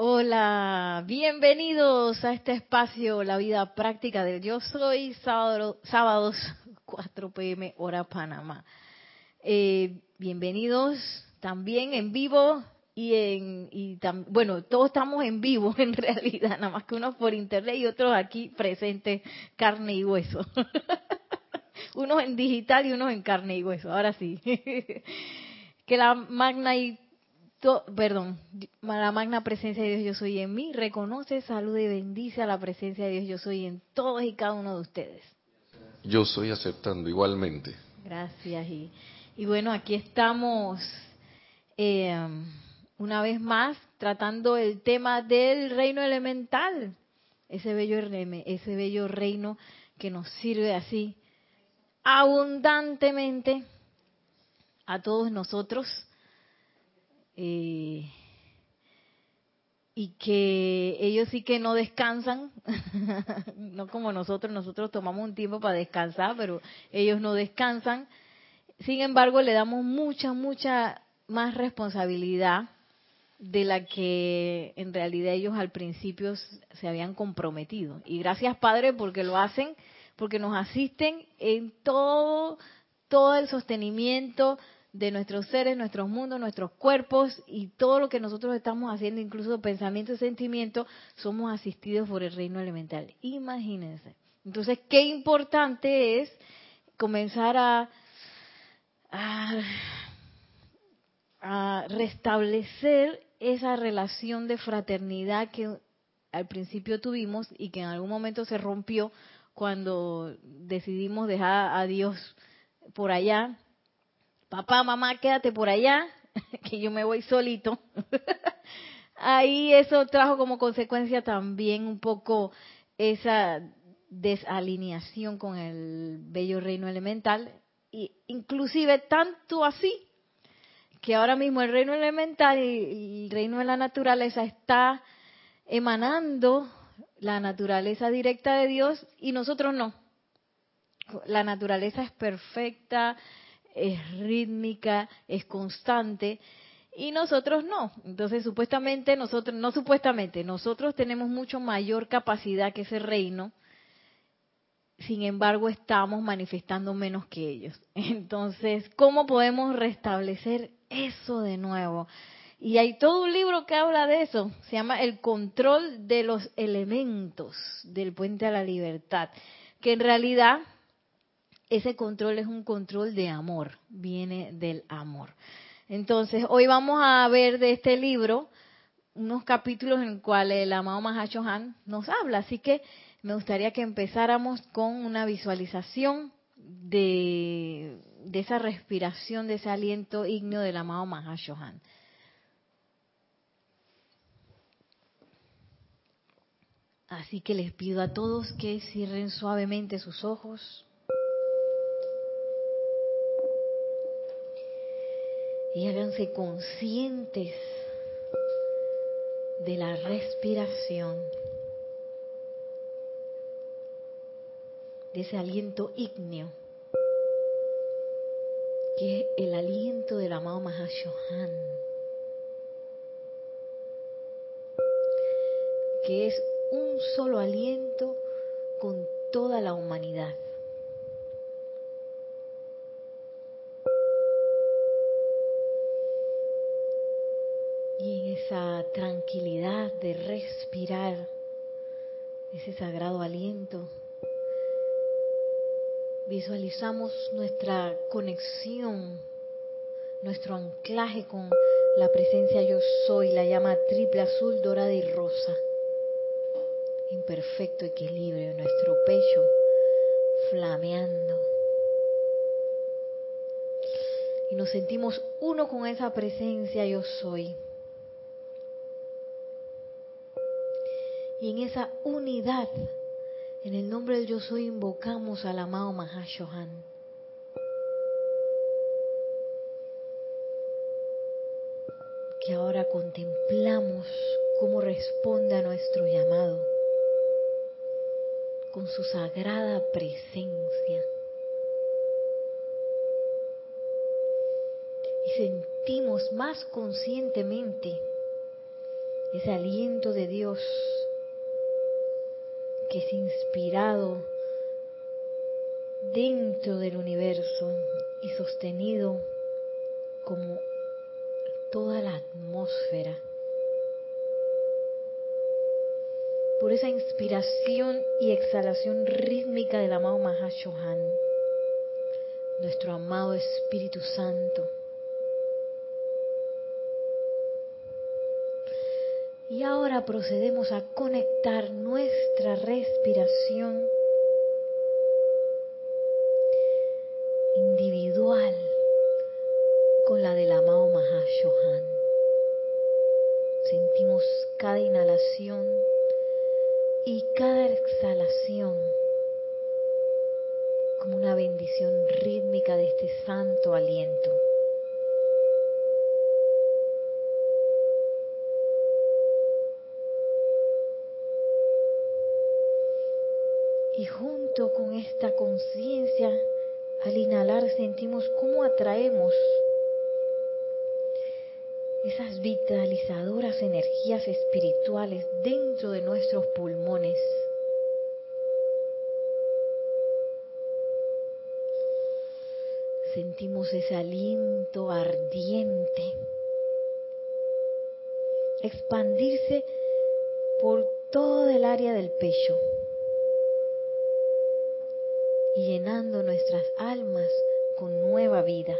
Hola, bienvenidos a este espacio, la vida práctica del yo soy, sábado, sábados 4 pm hora Panamá. Eh, bienvenidos también en vivo y en y bueno, todos estamos en vivo en realidad, nada más que unos por internet y otros aquí presentes carne y hueso. unos en digital y unos en carne y hueso. Ahora sí. que la magna y perdón, la magna presencia de Dios yo soy en mí, reconoce, saluda y bendice a la presencia de Dios yo soy en todos y cada uno de ustedes. Yo soy aceptando igualmente. Gracias. Y, y bueno, aquí estamos eh, una vez más tratando el tema del reino elemental, ese bello, ese bello reino que nos sirve así abundantemente a todos nosotros eh, y que ellos sí que no descansan, no como nosotros, nosotros tomamos un tiempo para descansar, pero ellos no descansan. Sin embargo, le damos mucha, mucha más responsabilidad de la que en realidad ellos al principio se habían comprometido. Y gracias Padre porque lo hacen, porque nos asisten en todo, todo el sostenimiento, de nuestros seres, nuestros mundos, nuestros cuerpos y todo lo que nosotros estamos haciendo, incluso pensamiento y sentimiento, somos asistidos por el reino elemental. Imagínense. Entonces, qué importante es comenzar a, a, restablecer esa relación de fraternidad que al principio tuvimos y que en algún momento se rompió cuando decidimos dejar a Dios por allá papá, mamá, quédate por allá, que yo me voy solito. Ahí eso trajo como consecuencia también un poco esa desalineación con el bello reino elemental, y inclusive tanto así que ahora mismo el reino elemental y el reino de la naturaleza está emanando la naturaleza directa de Dios y nosotros no. La naturaleza es perfecta, es rítmica, es constante y nosotros no. Entonces, supuestamente nosotros, no supuestamente, nosotros tenemos mucho mayor capacidad que ese reino, sin embargo estamos manifestando menos que ellos. Entonces, ¿cómo podemos restablecer eso de nuevo? Y hay todo un libro que habla de eso, se llama El control de los elementos del puente a la libertad, que en realidad ese control es un control de amor, viene del amor. Entonces, hoy vamos a ver de este libro unos capítulos en los cuales el amado Mahashohan nos habla, así que me gustaría que empezáramos con una visualización de, esa respiración, de ese aliento ígneo del amado Mahashohan. Así que les pido a todos que cierren suavemente sus ojos. Y háganse conscientes de la respiración, de ese aliento ígneo, que es el aliento del amado Mahashohan, que es un solo aliento con toda la humanidad. Esa tranquilidad de respirar ese sagrado aliento, visualizamos nuestra conexión, nuestro anclaje con la presencia yo soy, la llama triple azul, dorada y rosa, en perfecto equilibrio, nuestro pecho flameando. Y nos sentimos uno con esa presencia yo soy. Y en esa unidad, en el nombre del Yo Soy, invocamos al amado Mahashohan. Que ahora contemplamos cómo responde a nuestro llamado con su sagrada presencia. Y sentimos más conscientemente ese aliento de Dios que es inspirado dentro del universo y sostenido como toda la atmósfera. Por esa inspiración y exhalación rítmica del amado Mahashohan, nuestro amado Espíritu Santo. Y ahora procedemos a conectar nuestra respiración individual con la del amado Mahashohan. Sentimos cada inhalación y cada exhalación como una bendición rítmica de este santo aliento. Y con esta conciencia, al inhalar sentimos cómo atraemos esas vitalizadoras energías espirituales dentro de nuestros pulmones. Sentimos ese aliento ardiente expandirse por todo el área del pecho y llenando nuestras almas con nueva vida,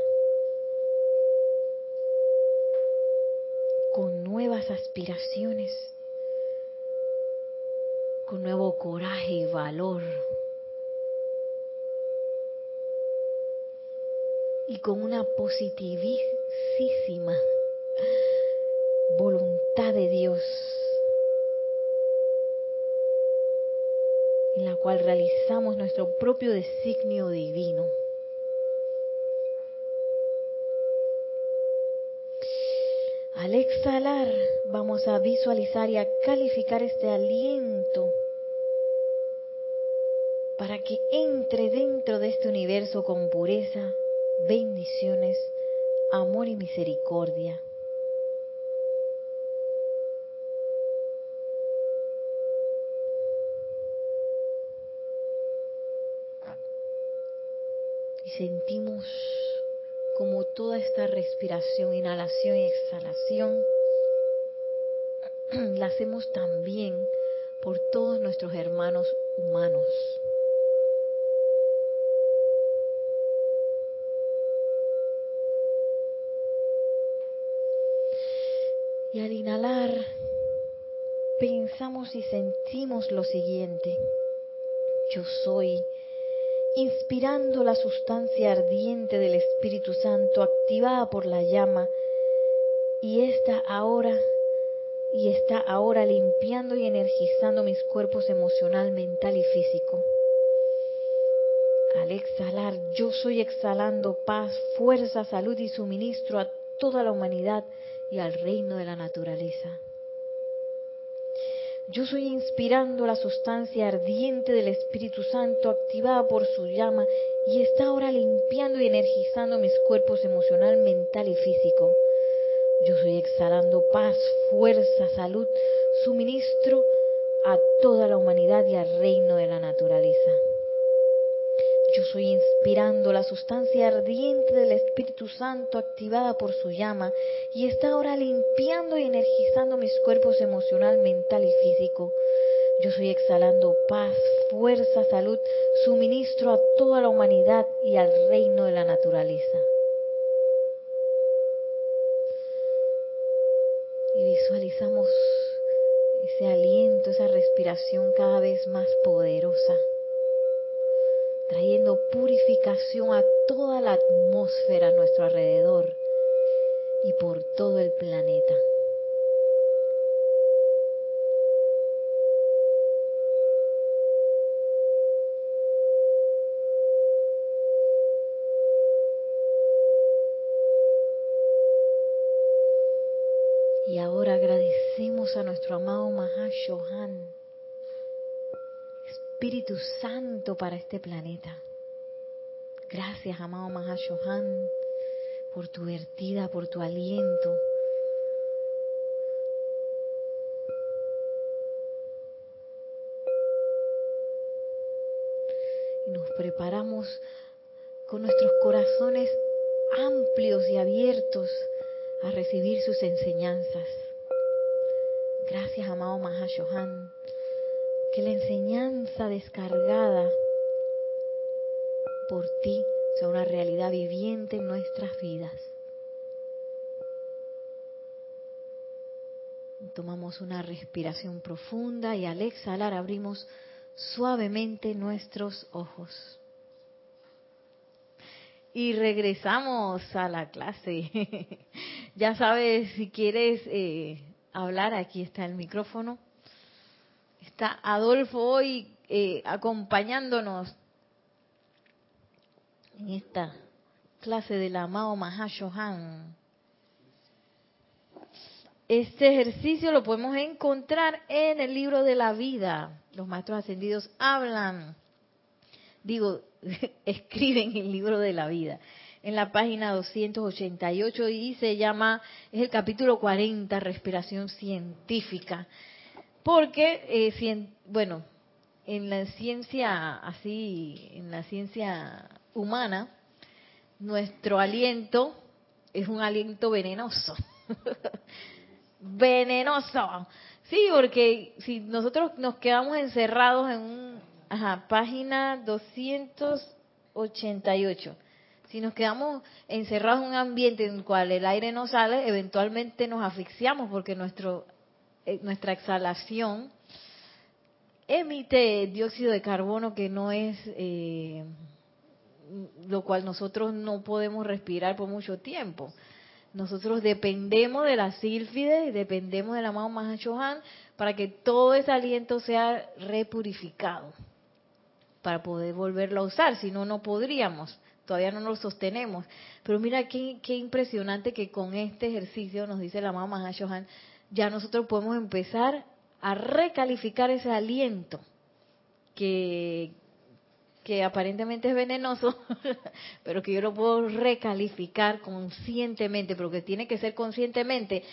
con nuevas aspiraciones, con nuevo coraje y valor. Y con una positivísima voluntad de Dios en la cual realizamos nuestro propio designio divino. Al exhalar vamos a visualizar y a calificar este aliento para que entre dentro de este universo con pureza, bendiciones, amor y misericordia. Sentimos como toda esta respiración, inhalación y exhalación, la hacemos también por todos nuestros hermanos humanos. Y al inhalar, pensamos y sentimos lo siguiente. Yo soy inspirando la sustancia ardiente del Espíritu Santo activada por la llama y está ahora y está ahora limpiando y energizando mis cuerpos emocional, mental y físico. Al exhalar, yo soy exhalando paz, fuerza, salud y suministro a toda la humanidad y al reino de la naturaleza. Yo soy inspirando la sustancia ardiente del Espíritu Santo activada por su llama y está ahora limpiando y energizando mis cuerpos emocional, mental y físico. Yo soy exhalando paz, fuerza, salud, suministro a toda la humanidad y al reino de la naturaleza. Yo soy inspirando la sustancia ardiente del Espíritu Santo activada por su llama y está ahora limpiando y energizando mis cuerpos emocional, mental y físico. Yo soy exhalando paz, fuerza, salud, suministro a toda la humanidad y al reino de la naturaleza. Y visualizamos ese aliento, esa respiración cada vez más poderosa trayendo purificación a toda la atmósfera a nuestro alrededor y por todo el planeta. Y ahora agradecemos a nuestro amado Mahashohan Espíritu Santo para este planeta. Gracias, amado Mahashohan, por tu vertida, por tu aliento. Y nos preparamos con nuestros corazones amplios y abiertos a recibir sus enseñanzas. Gracias, amado Mahashohan que la enseñanza descargada por ti sea una realidad viviente en nuestras vidas. Tomamos una respiración profunda y al exhalar abrimos suavemente nuestros ojos. Y regresamos a la clase. ya sabes, si quieres eh, hablar, aquí está el micrófono. Está Adolfo hoy eh, acompañándonos en esta clase del amado Mahashohan. Este ejercicio lo podemos encontrar en el libro de la vida. Los maestros ascendidos hablan, digo, escriben el libro de la vida. En la página 288 y se llama, es el capítulo 40, respiración científica. Porque, eh, bueno, en la ciencia así, en la ciencia humana, nuestro aliento es un aliento venenoso. venenoso. Sí, porque si nosotros nos quedamos encerrados en un, ajá, página 288, si nos quedamos encerrados en un ambiente en el cual el aire no sale, eventualmente nos asfixiamos porque nuestro, nuestra exhalación emite dióxido de carbono que no es eh, lo cual nosotros no podemos respirar por mucho tiempo. Nosotros dependemos de la sílfide, dependemos del amado Mahashohan para que todo ese aliento sea repurificado, para poder volverlo a usar, si no, no podríamos, todavía no lo sostenemos. Pero mira qué, qué impresionante que con este ejercicio, nos dice el amado Mahashohan, ya nosotros podemos empezar a recalificar ese aliento que, aparentemente es venenoso, pero que yo lo puedo recalificar conscientemente, pero que tiene que ser conscientemente.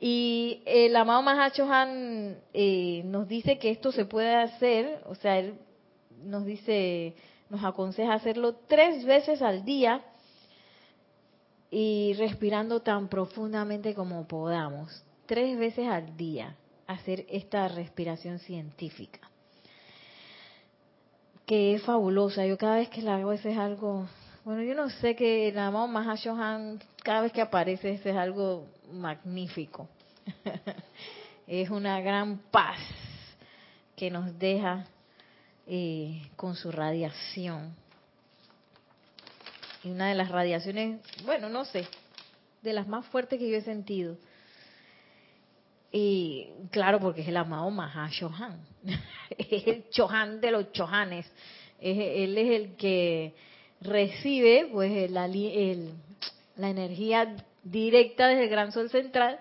Y el amado Mahacho Han eh, nos dice que esto se puede hacer, o sea, él nos dice, nos aconseja hacerlo tres veces al día y respirando tan profundamente como podamos, tres veces al día, hacer esta respiración científica que es fabulosa. Yo cada vez que la hago, ese es algo. Bueno, yo no sé que el amado Mahashohan, cada vez que aparece, ese es algo magnífico. es una gran paz que nos deja eh, con su radiación. Y una de las radiaciones, bueno, no sé, de las más fuertes que yo he sentido. Y claro, porque es el amado Mahashohan. es el Chohan de los Chohanes. él es el que recibe pues el, la energía directa desde el gran sol central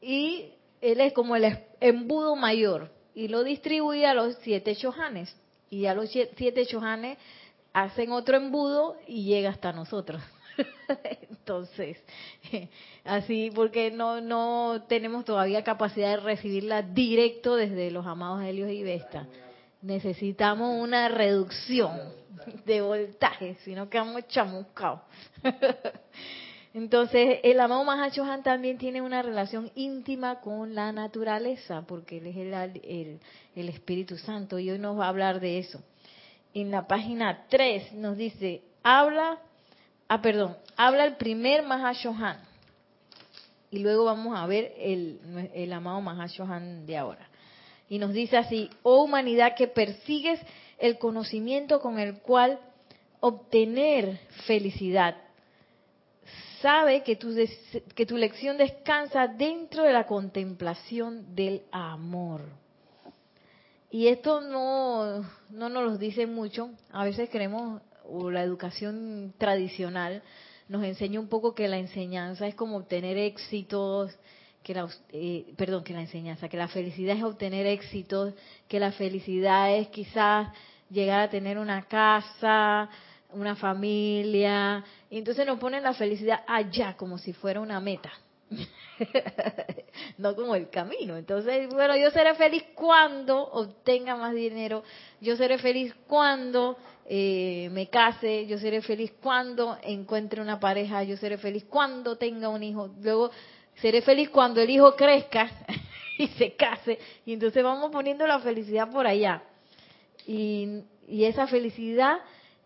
y él es como el embudo mayor y lo distribuye a los siete Chohanes. Y a los siete Chohanes hacen otro embudo y llega hasta nosotros. Entonces, así porque no no tenemos todavía capacidad de recibirla directo desde los amados Helios y Vesta. Necesitamos una reducción de voltaje, si no quedamos chamuscados. Entonces, el amado Mahachohan también tiene una relación íntima con la naturaleza, porque él es el, el Espíritu Santo, y hoy nos va a hablar de eso. En la página 3 nos dice, habla ah, perdón, habla el primer Mahashohan. Y luego vamos a ver el, el amado Mahashohan de ahora. Y nos dice así, oh humanidad que persigues el conocimiento con el cual obtener felicidad. Sabe que tu, que tu lección descansa dentro de la contemplación del amor. Y esto no, no nos lo dice mucho. A veces queremos o la educación tradicional nos enseña un poco que la enseñanza es como obtener éxitos, que la, eh, perdón, que la enseñanza, que la felicidad es obtener éxitos, que la felicidad es quizás llegar a tener una casa, una familia, y entonces nos ponen la felicidad allá como si fuera una meta. no como el camino. Entonces, bueno, yo seré feliz cuando obtenga más dinero, yo seré feliz cuando eh, me case, yo seré feliz cuando encuentre una pareja, yo seré feliz cuando tenga un hijo, luego seré feliz cuando el hijo crezca y se case, y entonces vamos poniendo la felicidad por allá. Y, esa felicidad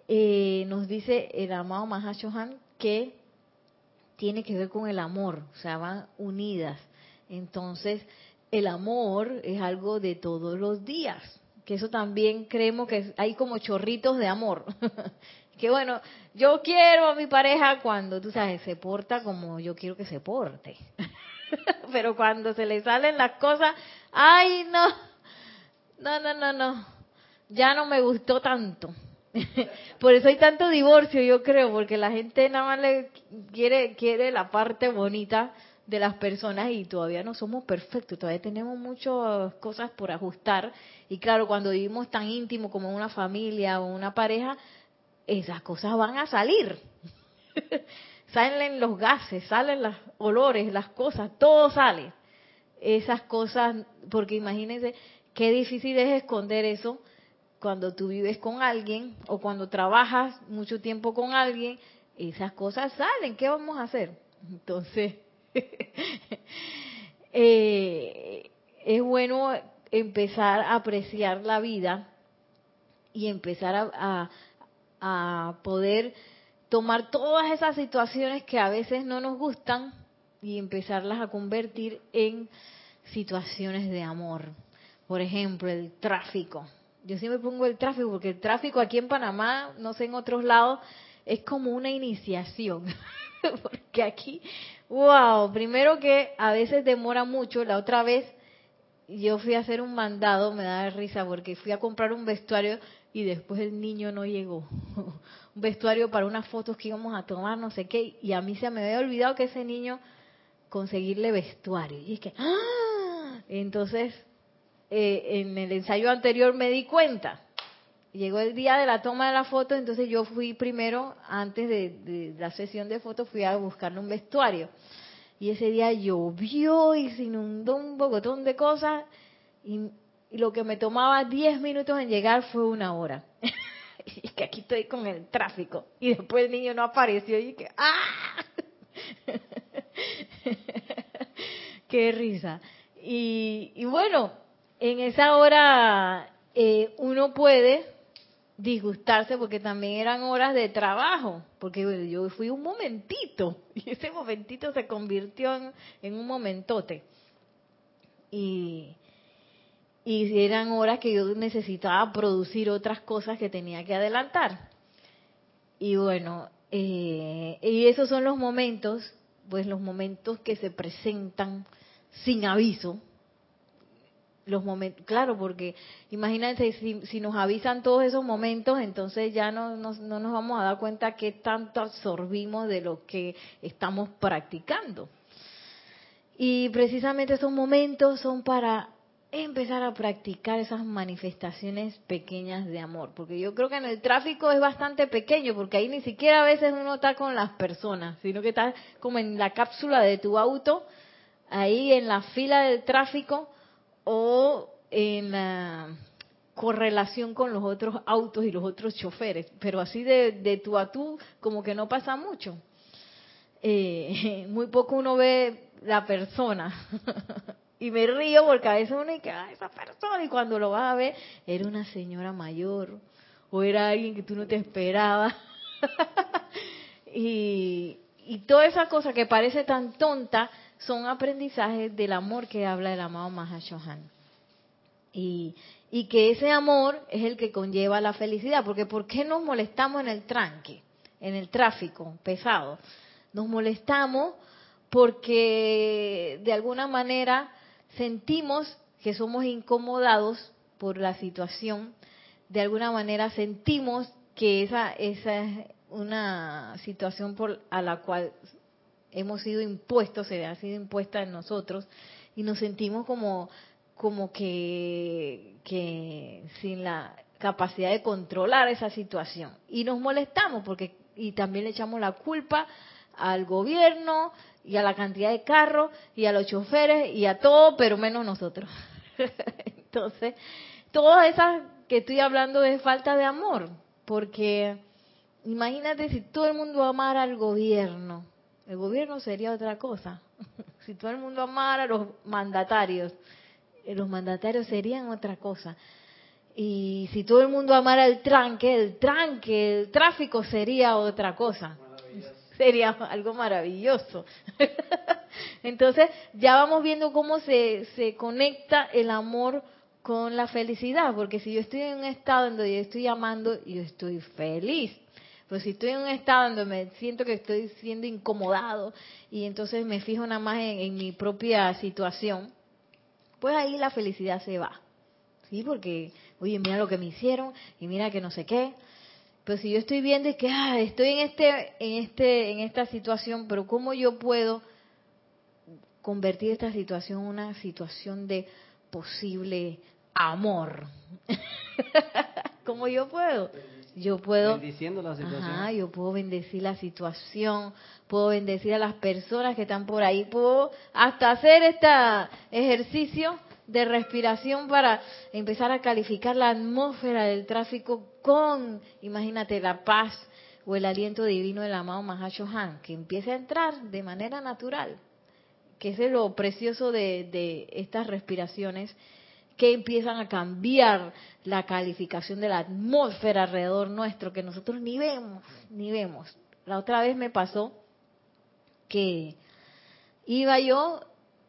eh, nos dice el amado Mahashohan que tiene que ver con el amor, o sea, van unidas. Entonces, el amor es algo de todos los días, que eso también creemos que hay como chorritos de amor. que bueno, yo quiero a mi pareja cuando, tú sabes, se porta como yo quiero que se porte. Pero cuando se le salen las cosas, ay, no, no, no, no, no, ya no me gustó tanto. Por eso hay tanto divorcio, yo creo, porque la gente nada más le quiere, quiere la parte bonita de las personas y todavía no somos perfectos, todavía tenemos muchas cosas por ajustar. Y claro, cuando vivimos tan íntimo como una familia o una pareja, esas cosas van a salir. salen los gases, salen los olores, las cosas, todo sale. Esas cosas, porque imagínense qué difícil es esconder eso cuando tú vives con alguien o cuando trabajas mucho tiempo con alguien, esas cosas salen. ¿Qué vamos a hacer? Entonces, eh, es bueno empezar a apreciar la vida y empezar a, a poder tomar todas esas situaciones que a veces no nos gustan y empezarlas a convertir en situaciones de amor. Por ejemplo, el tráfico yo siempre pongo el tráfico, porque el tráfico aquí en Panamá, no sé en otros lados, es como una iniciación. porque aquí, wow, primero que a veces demora mucho, la otra vez yo fui a hacer un mandado, me da risa porque fui a comprar un vestuario y después el niño no llegó. un vestuario para unas fotos que íbamos a tomar, no sé qué, y a mí se me había olvidado que ese niño conseguirle vestuario. Y es que, ¡ah! Entonces eh, en el ensayo anterior me di cuenta. Llegó el día de la toma de la foto, entonces yo fui primero, antes de, la sesión de fotos, fui a buscarle un vestuario. Y ese día llovió y se inundó un bogotón de cosas y, lo que me tomaba 10 minutos en llegar fue una hora. y que aquí estoy con el tráfico. Y después el niño no apareció y que ¡ah! ¡Qué risa! Y, y bueno, en esa hora eh, uno puede disgustarse porque también eran horas de trabajo, porque yo fui un momentito y ese momentito se convirtió en, un momentote. Y, y eran horas que yo necesitaba producir otras cosas que tenía que adelantar. Y bueno, eh, y esos son los momentos, pues los momentos que se presentan sin aviso, los momentos, claro, porque imagínense si, nos avisan todos esos momentos, entonces ya no, no, nos vamos a dar cuenta que tanto absorbimos de lo que estamos practicando. Y precisamente esos momentos son para empezar a practicar esas manifestaciones pequeñas de amor, porque yo creo que en el tráfico es bastante pequeño, porque ahí ni siquiera a veces uno está con las personas, sino que está como en la cápsula de tu auto, ahí en la fila del tráfico, o en la correlación con los otros autos y los otros choferes, pero así de, de tú a tú como que no pasa mucho. Eh, muy poco uno ve la persona. y me río porque a veces uno dice, ah, esa persona, y cuando lo vas a ver, era una señora mayor, o era alguien que tú no te esperabas. y, y toda esa cosa que parece tan tonta, son aprendizajes del amor que habla el amado Mahashohan. Y, y que ese amor es el que conlleva la felicidad, porque ¿por qué nos molestamos en el tranque, en el tráfico pesado? Nos molestamos porque de alguna manera sentimos que somos incomodados por la situación, de alguna manera sentimos que esa, esa es una situación por, a la cual hemos sido impuestos, se ha sido impuesta en nosotros y nos sentimos como como que, que sin la capacidad de controlar esa situación y nos molestamos porque y también le echamos la culpa al gobierno y a la cantidad de carros y a los choferes y a todo, pero menos nosotros. Entonces, todas esas que estoy hablando de falta de amor, porque imagínate si todo el mundo amara al gobierno, el gobierno sería otra cosa. si todo el mundo amara a los mandatarios, eh, los mandatarios serían otra cosa. Y si todo el mundo amara el tranque, el tranque, el tráfico sería otra cosa. Sería algo maravilloso. Entonces, ya vamos viendo cómo se, se conecta el amor con la felicidad, porque si yo estoy en un estado en donde yo estoy amando, yo estoy feliz. Pero si estoy en un estado donde me siento que estoy siendo incomodado y entonces me fijo nada más en, mi propia situación, pues ahí la felicidad se va. ¿Sí? Porque, oye, mira lo que me hicieron y mira que no sé qué. Pero si yo estoy viendo que ah, estoy en este en este en esta situación, pero cómo yo puedo convertir esta situación en una situación de posible amor. ¿Cómo yo puedo? Yo puedo bendiciendo la situación. yo puedo bendecir la situación, puedo bendecir a las personas que están por ahí, puedo hasta hacer este ejercicio de respiración para empezar a calificar la atmósfera del tráfico con, imagínate, la paz o el aliento divino del amado Mahashohan, que empiece a entrar de manera natural, que es lo precioso de, de estas respiraciones que empiezan a cambiar la calificación de la atmósfera alrededor nuestro, que nosotros ni vemos, ni vemos. La otra vez me pasó que iba yo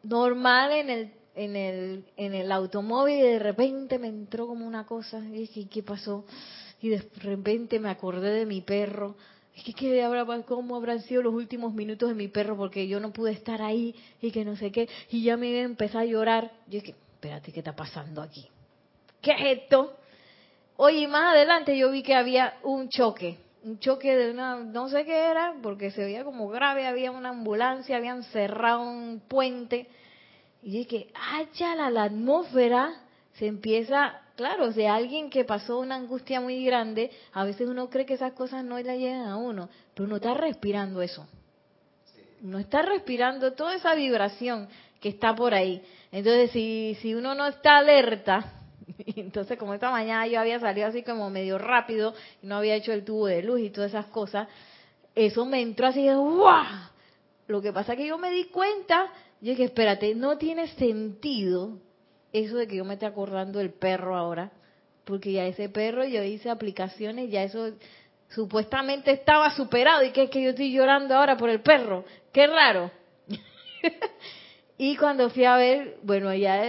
normal en el en el en el automóvil y de repente me entró como una cosa. Y dije qué pasó y de repente me acordé de mi perro. Es que ¿qué habrá, cómo habrán sido los últimos minutos de mi perro porque yo no pude estar ahí y que no sé qué. Y ya me empezó a llorar. Yo dije espérate, ¿qué está pasando aquí? ¿Qué es esto? Oye, más adelante yo vi que había un choque, un choque de una, no sé qué era, porque se veía como grave, había una ambulancia, habían cerrado un puente. Y dije, ah, ya la, la atmósfera se empieza, claro, de alguien que pasó una angustia muy grande, a veces uno cree que esas cosas no le llegan a uno, pero uno está respirando eso. Uno está respirando toda esa vibración que está por ahí. Entonces, si, si uno no está alerta, entonces como esta mañana yo había salido así como medio rápido y no había hecho el tubo de luz y todas esas cosas, eso me entró así de ¡guau! Lo que pasa es que yo me di cuenta, yo dije, espérate, no tiene sentido eso de que yo me esté acordando del perro ahora, porque ya ese perro yo hice aplicaciones, ya eso supuestamente estaba superado y que es que yo estoy llorando ahora por el perro, qué raro. Y cuando fui a ver, bueno, ya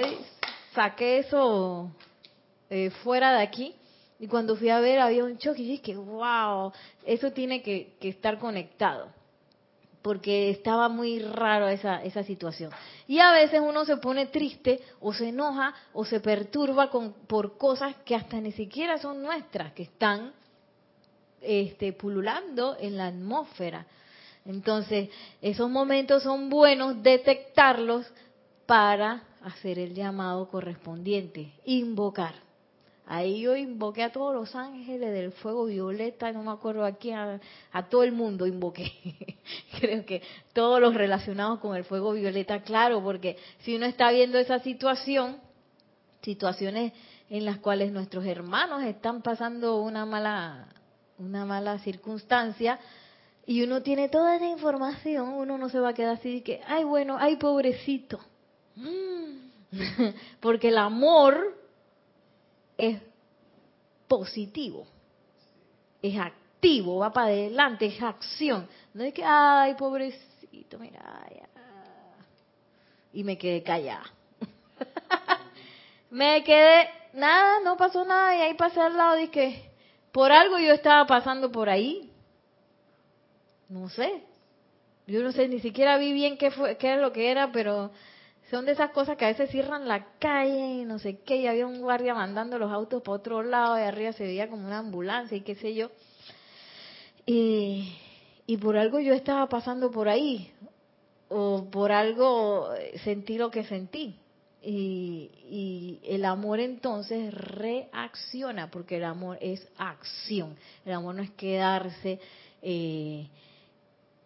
saqué eso eh, fuera de aquí. Y cuando fui a ver había un choque y dije, wow, eso tiene que, estar conectado. Porque estaba muy raro esa, esa situación. Y a veces uno se pone triste o se enoja o se perturba con, por cosas que hasta ni siquiera son nuestras, que están este, pululando en la atmósfera. Entonces, esos momentos son buenos detectarlos para hacer el llamado correspondiente, invocar. Ahí yo invoqué a todos los ángeles del fuego violeta, no me acuerdo a quién, a, todo el mundo invoqué. Creo que todos los relacionados con el fuego violeta, claro, porque si uno está viendo esa situación, situaciones en las cuales nuestros hermanos están pasando una mala, una mala circunstancia, y uno tiene toda esa información, uno no se va a quedar así que, ay, bueno, ay, pobrecito. Porque el amor es positivo, es activo, va para adelante, es acción. No es que, ay, pobrecito, mira, y me quedé callada. me quedé, nada, no pasó nada, y ahí pasé al lado que por algo yo estaba pasando por ahí, no sé. Yo no sé, ni siquiera vi bien qué, fue, qué era lo que era, pero son de esas cosas que a veces cierran la calle y no sé qué, y había un guardia mandando los autos para otro lado, y arriba se veía como una ambulancia y qué sé yo. Y, y por algo yo estaba pasando por ahí, o por algo sentí lo que sentí. Y, y, el amor entonces reacciona, porque el amor es acción. El amor no es quedarse eh,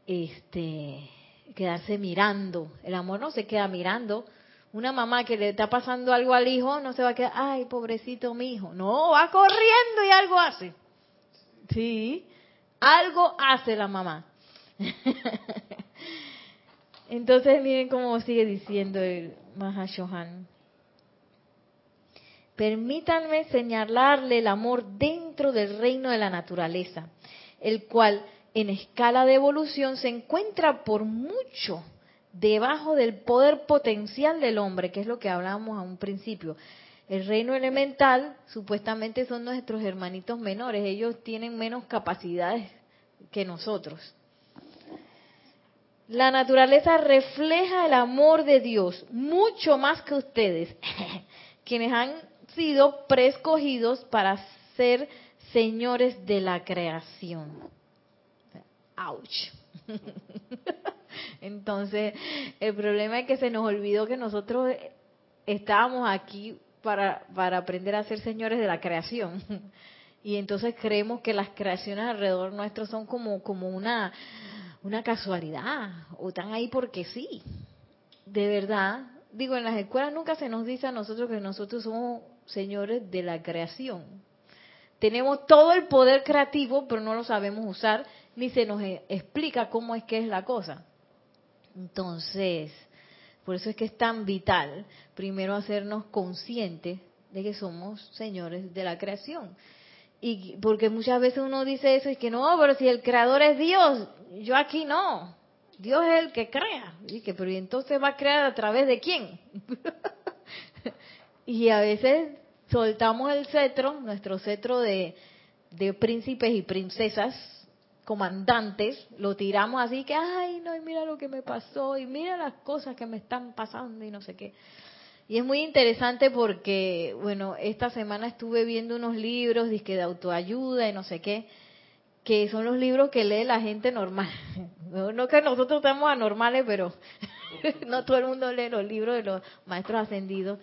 este, quedarse mirando. El amor no se queda mirando. Una mamá que le está pasando algo al hijo no se va a quedar, ay, pobrecito mi hijo. No, va corriendo y algo hace. Sí, algo hace la mamá. Entonces miren cómo sigue diciendo el Mahashohan. Permítanme señalarle el amor dentro del reino de la naturaleza, el cual en escala de evolución se encuentra por mucho debajo del poder potencial del hombre, que es lo que hablábamos a un principio. El reino elemental supuestamente son nuestros hermanitos menores, ellos tienen menos capacidades que nosotros. La naturaleza refleja el amor de Dios mucho más que ustedes, quienes han sido preescogidos para ser señores de la creación. ¡Auch! Entonces, el problema es que se nos olvidó que nosotros estábamos aquí para, para aprender a ser señores de la creación. Y entonces creemos que las creaciones alrededor nuestro son como, como una, una casualidad o están ahí porque sí. De verdad, digo, en las escuelas nunca se nos dice a nosotros que nosotros somos señores de la creación. Tenemos todo el poder creativo, pero no lo sabemos usar, ni se nos e, explica cómo es que es la cosa. Entonces, por eso es que es tan vital primero hacernos conscientes de que somos señores de la creación. Y porque muchas veces uno dice eso y que no, pero si el creador es Dios, yo aquí no. Dios es el que crea. Y que, pero entonces va a crear a través de quién? y a veces soltamos el cetro, nuestro cetro de, de príncipes y princesas, comandantes, lo tiramos así que, ay, no, y mira lo que me pasó, y mira las cosas que me están pasando y no sé qué. Y es muy interesante porque, bueno, esta semana estuve viendo unos libros de autoayuda y no sé qué, que son los libros que lee la gente normal. No, que nosotros estamos anormales, pero no todo el mundo lee los libros de los maestros ascendidos.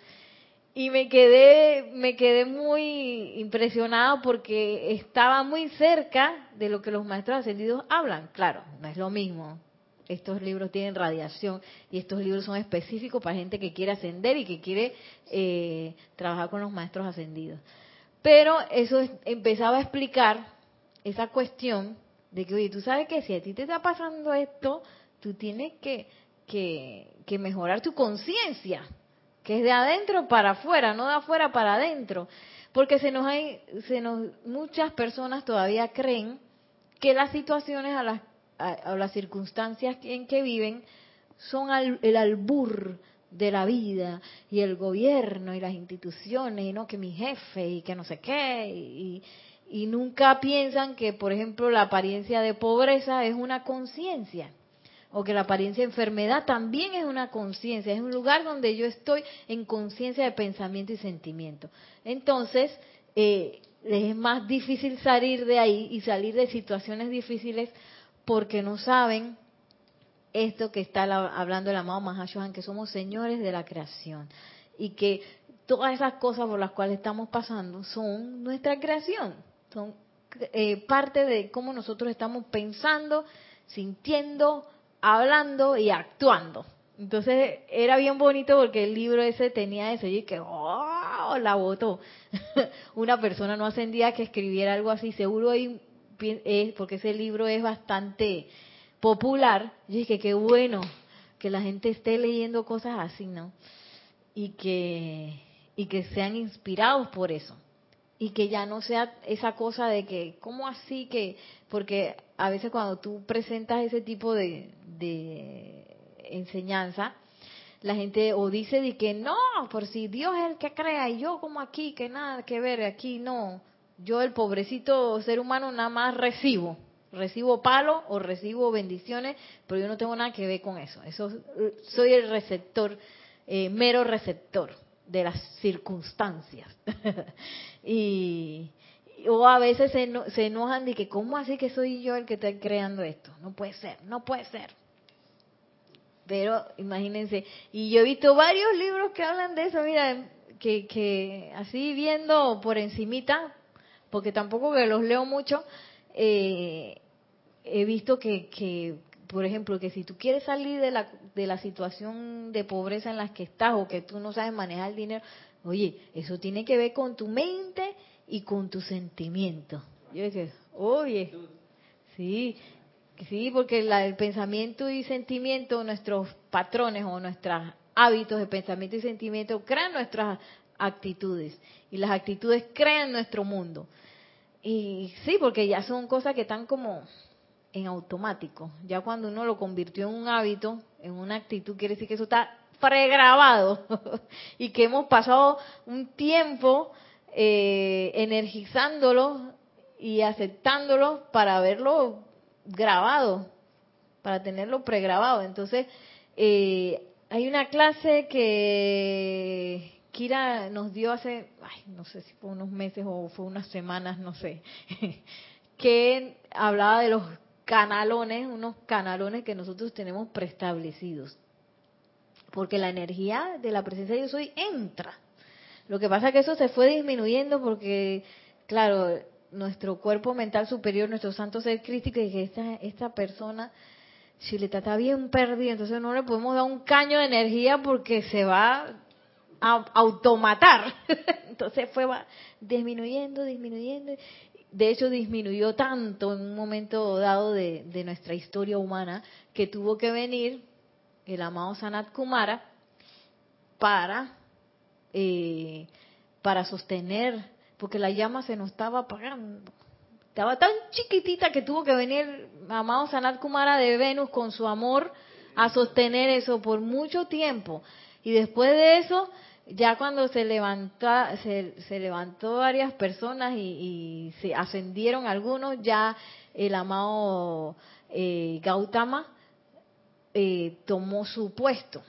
Y me quedé, me quedé muy impresionada porque estaba muy cerca de lo que los maestros ascendidos hablan. Claro, no es lo mismo estos libros tienen radiación y estos libros son específicos para gente que quiere ascender y que quiere eh, trabajar con los maestros ascendidos. Pero eso empezaba a explicar esa cuestión de que, oye, tú sabes que si a ti te está pasando esto, tú tienes que, que, mejorar tu conciencia, que es de adentro para afuera, no de afuera para adentro. Porque se nos hay, se nos, muchas personas todavía creen que las situaciones a las a, las circunstancias en que viven son el albur de la vida y el gobierno y las instituciones y no que mi jefe y que no sé qué y, y nunca piensan que por ejemplo la apariencia de pobreza es una conciencia o que la apariencia de enfermedad también es una conciencia, es un lugar donde yo estoy en conciencia de pensamiento y sentimiento. Entonces, eh, es más difícil salir de ahí y salir de situaciones difíciles porque no saben esto que está hablando el amado Mahashohan, que somos señores de la creación y que todas esas cosas por las cuales estamos pasando son nuestra creación, son eh, parte de cómo nosotros estamos pensando, sintiendo, hablando y actuando. Entonces era bien bonito porque el libro ese tenía eso y que ¡oh! la votó. Una persona no ascendía que escribiera algo así, seguro hay porque ese libro es bastante popular, y dije, qué bueno que la gente esté leyendo cosas así, ¿no? Y que, y que sean inspirados por eso. Y que ya no sea esa cosa de que, ¿cómo así que? Porque a veces cuando tú presentas ese tipo de, de enseñanza, la gente o dice de que no, por si Dios es el que crea y yo como aquí, que nada que ver, aquí no yo el pobrecito ser humano nada más recibo, recibo palo o recibo bendiciones, pero yo no tengo nada que ver con eso. Eso soy el receptor, eh, mero receptor de las circunstancias. y o a veces se, se enojan de que cómo así que soy yo el que está creando esto. No puede ser, no puede ser. Pero imagínense, y yo he visto varios libros que hablan de eso, mira, que, que así viendo por encimita, porque tampoco que los leo mucho, eh, he visto que, por ejemplo, que si tú quieres salir de la, de la situación de pobreza en la que estás o que tú no sabes manejar el dinero, oye, eso tiene que ver con tu mente y con tu sentimiento. Yo dije, oye, sí, sí, porque el pensamiento y sentimiento, nuestros patrones o nuestros hábitos de pensamiento y sentimiento crean nuestras actitudes y las actitudes crean nuestro mundo. Y sí, porque ya son cosas que están como en automático. Ya cuando uno lo convirtió en un hábito, en una actitud, quiere decir que eso está pregrabado y que hemos pasado un tiempo eh, energizándolo y aceptándolo para verlo grabado, para tenerlo pregrabado. Entonces, eh, hay una clase que Kira nos dio hace, ay, no sé si fue unos meses o fue unas semanas, no sé, que hablaba de los canalones, unos canalones que nosotros tenemos preestablecidos. Porque la energía de la presencia de Dios hoy entra. Lo que pasa es que eso se fue disminuyendo porque, claro, nuestro cuerpo mental superior, nuestro santo ser crítico, y que esta, esta persona, si le está bien perdida, entonces no le podemos dar un caño de energía porque se va a automatar. Entonces fue disminuyendo, disminuyendo. De hecho, disminuyó tanto en un momento dado de, nuestra historia humana que tuvo que venir el amado Sanat Kumara para, eh, para sostener, porque la llama se nos estaba apagando. Estaba tan chiquitita que tuvo que venir amado Sanat Kumara de Venus con su amor a sostener eso por mucho tiempo. Y después de eso, ya cuando se levantó, se, levantó varias personas y, se ascendieron algunos, ya el amado eh, Gautama eh, tomó su puesto,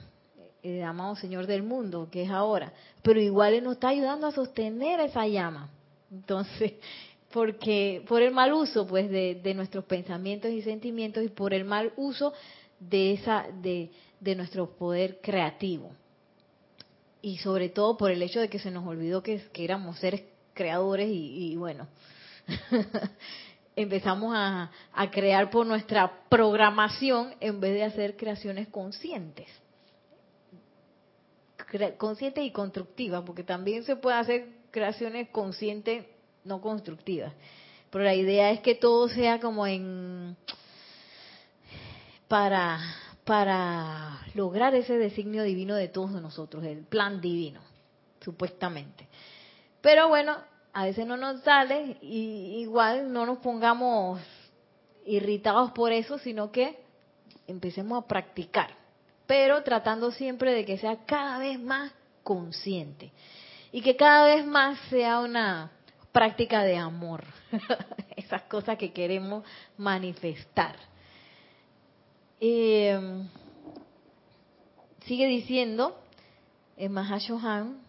el amado Señor del mundo, que es ahora. Pero igual Él nos está ayudando a sostener esa llama. Entonces, porque por el mal uso pues de, de nuestros pensamientos y sentimientos y por el mal uso de esa de, de nuestro poder creativo y sobre todo por el hecho de que se nos olvidó que, éramos seres creadores y, bueno, empezamos a, crear por nuestra programación en vez de hacer creaciones conscientes. Conscientes y constructivas, porque también se puede hacer creaciones conscientes, no constructivas. Pero la idea es que todo sea como en para para lograr ese designio divino de todos nosotros, el plan divino, supuestamente. Pero bueno, a veces no nos sale y igual no nos pongamos irritados por eso, sino que empecemos a practicar, pero tratando siempre de que sea cada vez más consciente y que cada vez más sea una práctica de amor, esas cosas que queremos manifestar. Eh, sigue diciendo en Mahashohan,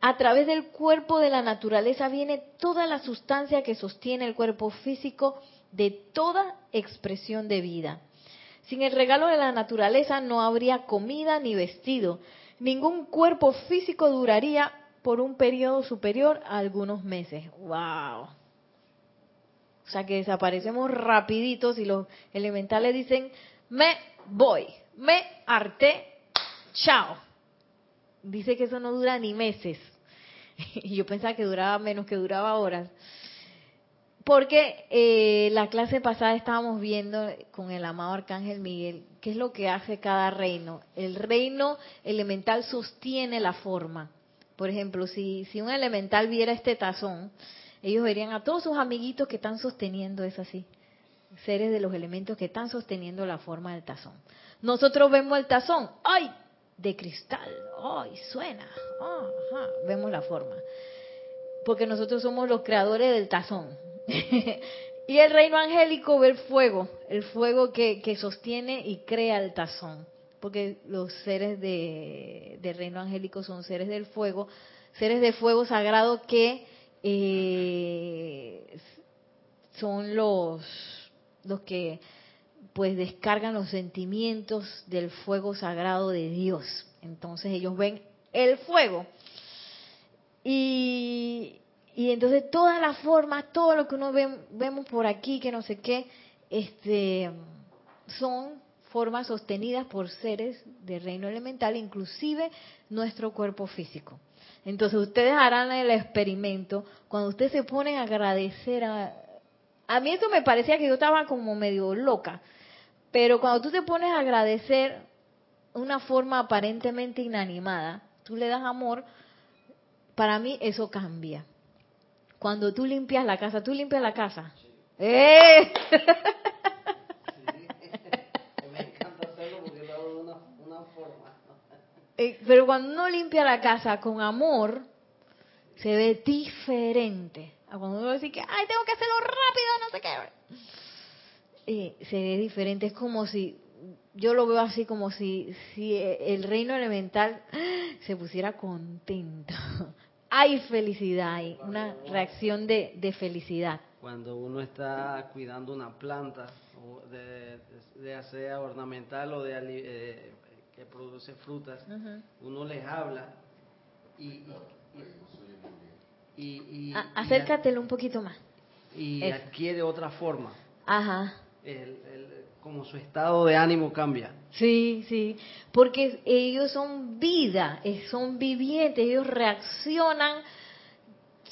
a través del cuerpo de la naturaleza viene toda la sustancia que sostiene el cuerpo físico de toda expresión de vida. Sin el regalo de la naturaleza no habría comida ni vestido. Ningún cuerpo físico duraría por un periodo superior a algunos meses. ¡Wow! O sea que desaparecemos rapiditos y los elementales dicen, me voy, me harté, chao. Dice que eso no dura ni meses. Y yo pensaba que duraba menos, que duraba horas. Porque eh, la clase pasada estábamos viendo con el amado Arcángel Miguel qué es lo que hace cada reino. El reino elemental sostiene la forma. Por ejemplo, si, si un elemental viera este tazón, ellos verían a todos sus amiguitos que están sosteniendo eso así, seres de los elementos que están sosteniendo la forma del tazón. Nosotros vemos el tazón, ¡ay! De cristal, ¡ay! Suena, ajá, vemos la forma. Porque nosotros somos los creadores del tazón. y el reino angélico ve el fuego, el fuego que, que sostiene y crea el tazón. Porque los seres de, del reino angélico son seres del fuego, seres de fuego sagrado que eh, son los, los que pues descargan los sentimientos del fuego sagrado de Dios. Entonces ellos ven el fuego. Y, y entonces todas las formas, todo lo que uno ve, vemos por aquí, que no sé qué, este, son formas sostenidas por seres del reino elemental, inclusive nuestro cuerpo físico. Entonces ustedes harán el experimento cuando ustedes se ponen a agradecer a... A mí esto me parecía que yo estaba como medio loca, pero cuando tú te pones a agradecer una forma aparentemente inanimada, tú le das amor, para mí eso cambia. Cuando tú limpias la casa, tú limpias la casa. ¡Eh! Eh, pero cuando uno limpia la casa con amor, se ve diferente. Cuando uno dice que, ay, tengo que hacerlo rápido, no sé qué. Eh, se ve diferente. Es como si, yo lo veo así como si, si el reino elemental se pusiera contento. Hay felicidad, hay una reacción de, de felicidad. Cuando uno está cuidando una planta, de, de, sea ornamental o de eh, que produce frutas, uno les habla y... y, acércatelo un poquito más. Y adquiere otra forma. Ajá. como su estado de ánimo cambia. Sí, sí, porque ellos son vida, eh, son vivientes, ellos reaccionan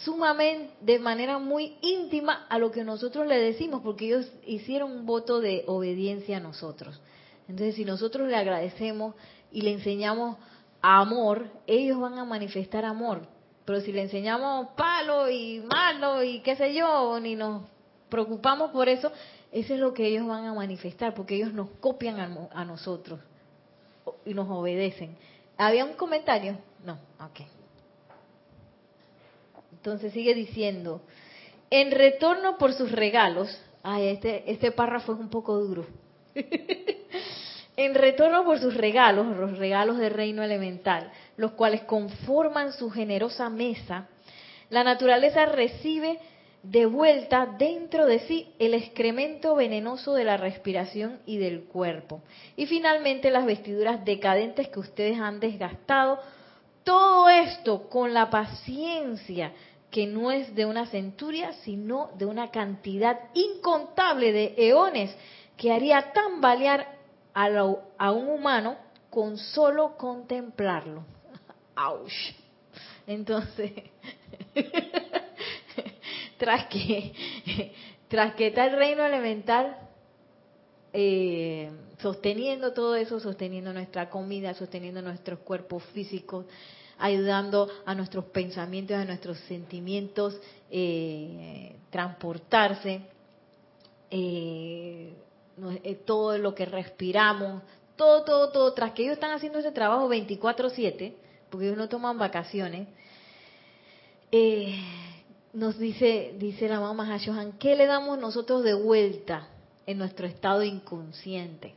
sumamente, de manera muy íntima a lo que nosotros le decimos, porque ellos hicieron un voto de obediencia a nosotros. Entonces, si nosotros le agradecemos y le enseñamos amor, ellos van a manifestar amor. Pero si le enseñamos palo y malo y qué sé yo, ni nos preocupamos por eso, eso es lo que ellos van a manifestar, porque ellos nos copian a, nosotros y nos obedecen. ¿Había un comentario? No, ok. Entonces sigue diciendo, en retorno por sus regalos, ay, este, este párrafo es un poco duro. en retorno por sus regalos, los regalos del reino elemental, los cuales conforman su generosa mesa, la naturaleza recibe de vuelta dentro de sí el excremento venenoso de la respiración y del cuerpo. Y finalmente las vestiduras decadentes que ustedes han desgastado. Todo esto con la paciencia que no es de una centuria, sino de una cantidad incontable de eones que haría tambalear a, un humano con solo contemplarlo. ¡Auch! Entonces, tras que, tras que está el reino elemental eh, sosteniendo todo eso, sosteniendo nuestra comida, sosteniendo nuestros cuerpos físicos, ayudando a nuestros pensamientos, a nuestros sentimientos eh, transportarse, eh, eh, todo lo que respiramos, todo, todo, todo, tras que ellos están haciendo ese trabajo 24/7, porque ellos no toman vacaciones, eh, nos dice, dice la mamá Hashohan, ¿qué le damos nosotros de vuelta en nuestro estado inconsciente?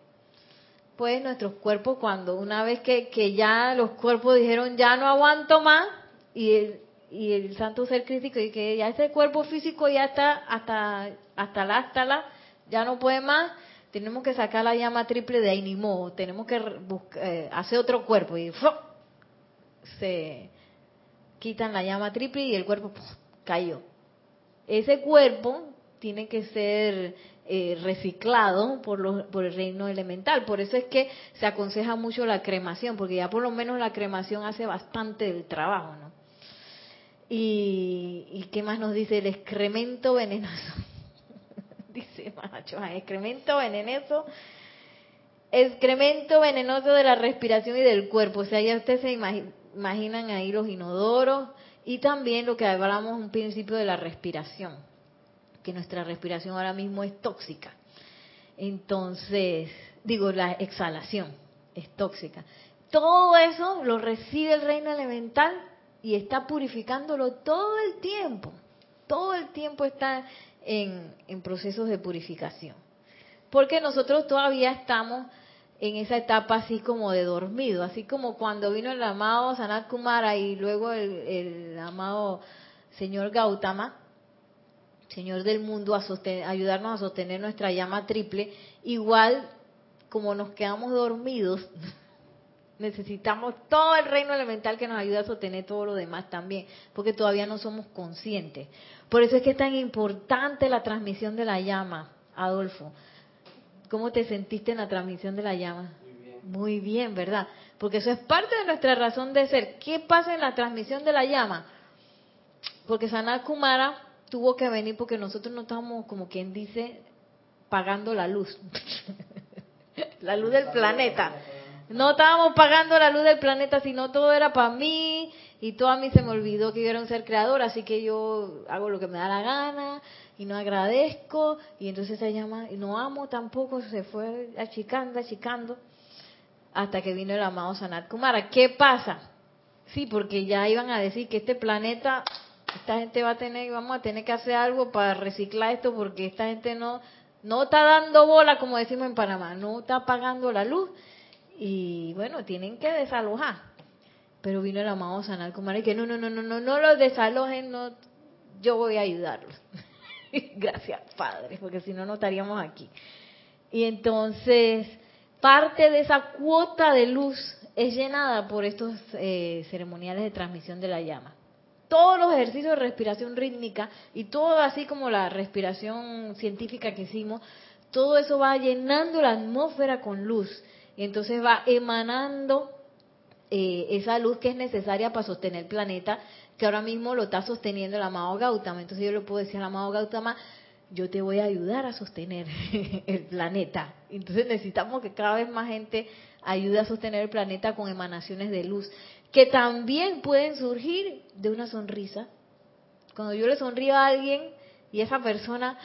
Pues nuestros cuerpos, cuando una vez que, que ya los cuerpos dijeron, ya no aguanto más, y el, y el santo ser crítico, y que ya ese cuerpo físico ya está hasta, hasta la, hasta ya no puede más, tenemos que sacar la llama triple de ahí tenemos que eh, hacer otro cuerpo y se quitan la llama triple y el cuerpo cayó. Ese cuerpo tiene que ser eh, reciclado por, por el reino elemental. Por eso es que se aconseja mucho la cremación, porque ya por lo menos la cremación hace bastante del trabajo, ¿no? Y, ¿Y qué más nos dice el excremento venenoso? dice Macho, excremento venenoso, excremento venenoso de la respiración y del cuerpo. O sea, ya ustedes se imaginan ahí los inodoros y también lo que hablamos un principio de la respiración, que nuestra respiración ahora mismo es tóxica. Entonces, digo, la exhalación es tóxica. Todo eso lo recibe el reino elemental y está purificándolo todo el tiempo. Todo el tiempo está en, procesos de purificación. Porque nosotros todavía estamos en esa etapa así como de dormido, así como cuando vino el amado Sanat Kumara y luego el, amado señor Gautama, señor del mundo, a ayudarnos a sostener nuestra llama triple, igual como nos quedamos dormidos, necesitamos todo el reino elemental que nos ayude a sostener todo lo demás también, porque todavía no somos conscientes. Por eso es que es tan importante la transmisión de la llama, Adolfo. ¿Cómo te sentiste en la transmisión de la llama? Muy bien. Muy bien, ¿verdad? Porque eso es parte de nuestra razón de ser. ¿Qué pasa en la transmisión de la llama? Porque Sanat Kumara tuvo que venir porque nosotros no estábamos, como quien dice, pagando la luz. la luz del planeta. No estábamos pagando la luz del planeta, sino todo era para mí y todo a mí se me olvidó que yo era un ser creador, así que yo hago lo que me da la gana y no agradezco y entonces se llama y no amo tampoco, se fue achicando, achicando hasta que vino el amado Sanat Kumara. ¿Qué pasa? Sí, porque ya iban a decir que este planeta, esta gente va a tener, vamos a tener que hacer algo para reciclar esto porque esta gente no, no está dando bola, como decimos en Panamá, no está pagando la luz y bueno, tienen que desalojar. Pero vino el amado Sanat Kumara y que no, no, no, no, no, no los desalojen, no, yo voy a ayudarlos. Gracias, Padre, porque si no, no estaríamos aquí. Y entonces, parte de esa cuota de luz es llenada por estos eh, ceremoniales de transmisión de la llama. Todos los ejercicios de respiración rítmica y todo así como la respiración científica que hicimos, todo eso va llenando la atmósfera con luz. Y entonces va emanando eh, esa luz que es necesaria para sostener el planeta, que ahora mismo lo está sosteniendo el amado Gautama. Entonces yo le puedo decir al amado Gautama, yo te voy a ayudar a sostener el planeta. Entonces necesitamos que cada vez más gente ayude a sostener el planeta con emanaciones de luz, que también pueden surgir de una sonrisa. Cuando yo le sonrío a alguien y esa persona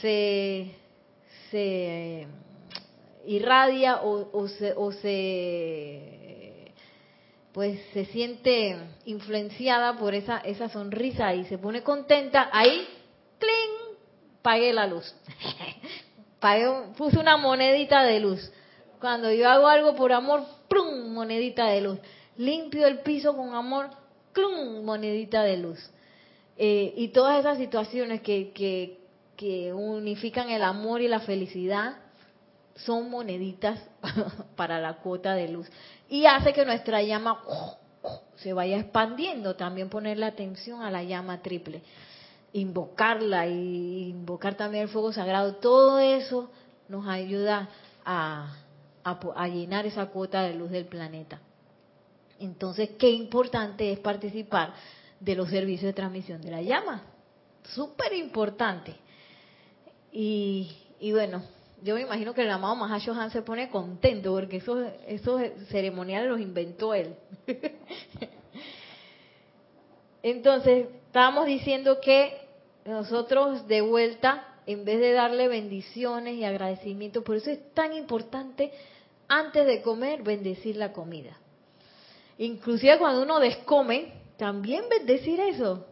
se, se irradia o, se, o se pues se siente influenciada por esa esa sonrisa y se pone contenta, ahí ¡cling! pagué la luz. pagué, puse una monedita de luz. Cuando yo hago algo por amor, ¡plum! monedita de luz. Limpio el piso con amor, ¡plum! monedita de luz. Eh, y todas esas situaciones que, que, que unifican el amor y la felicidad son moneditas para la cuota de luz. Y hace que nuestra llama se vaya expandiendo. También ponerle atención a la llama triple. Invocarla y invocar también el fuego sagrado. Todo eso nos ayuda a, a, a llenar esa cuota de luz del planeta. Entonces, qué importante es participar de los servicios de transmisión de la llama. Súper importante. Y, y bueno, yo me imagino que el amado Mahashohan se pone contento porque esos, esos ceremoniales los inventó él. Entonces, estábamos diciendo que nosotros de vuelta, en vez de darle bendiciones y agradecimiento, por eso es tan importante antes de comer bendecir la comida. Inclusive cuando uno descome, también bendecir eso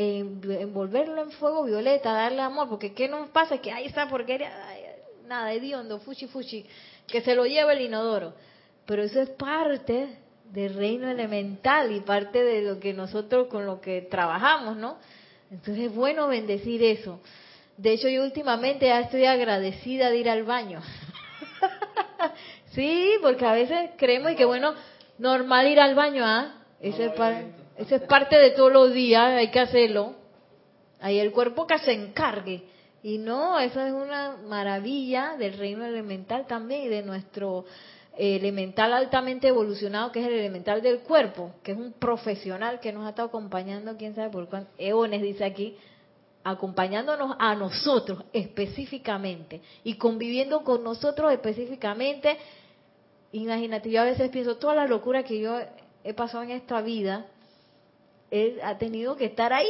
envolverlo en fuego violeta, darle amor, porque ¿qué nos pasa? Que ahí está porquería, nada, hediondo, fuchi fuchi, que se lo lleve el inodoro. Pero eso es parte del reino elemental y parte de lo que nosotros con lo que trabajamos, ¿no? Entonces es bueno bendecir eso. De hecho, yo últimamente ya estoy agradecida de ir al baño. sí, porque a veces creemos que bueno, normal ir al baño, ¿ah? Eso es eso es parte de todos los días, hay que hacerlo. Ahí el cuerpo que se encargue. Y no, eso es una maravilla del reino elemental también y de nuestro elemental altamente evolucionado, que es el elemental del cuerpo, que es un profesional que nos ha estado acompañando, quién sabe por cuánto, eones dice aquí, acompañándonos a nosotros específicamente y conviviendo con nosotros específicamente. Imagínate, yo a veces pienso toda la locura que yo he pasado en esta vida, él ha tenido que estar ahí,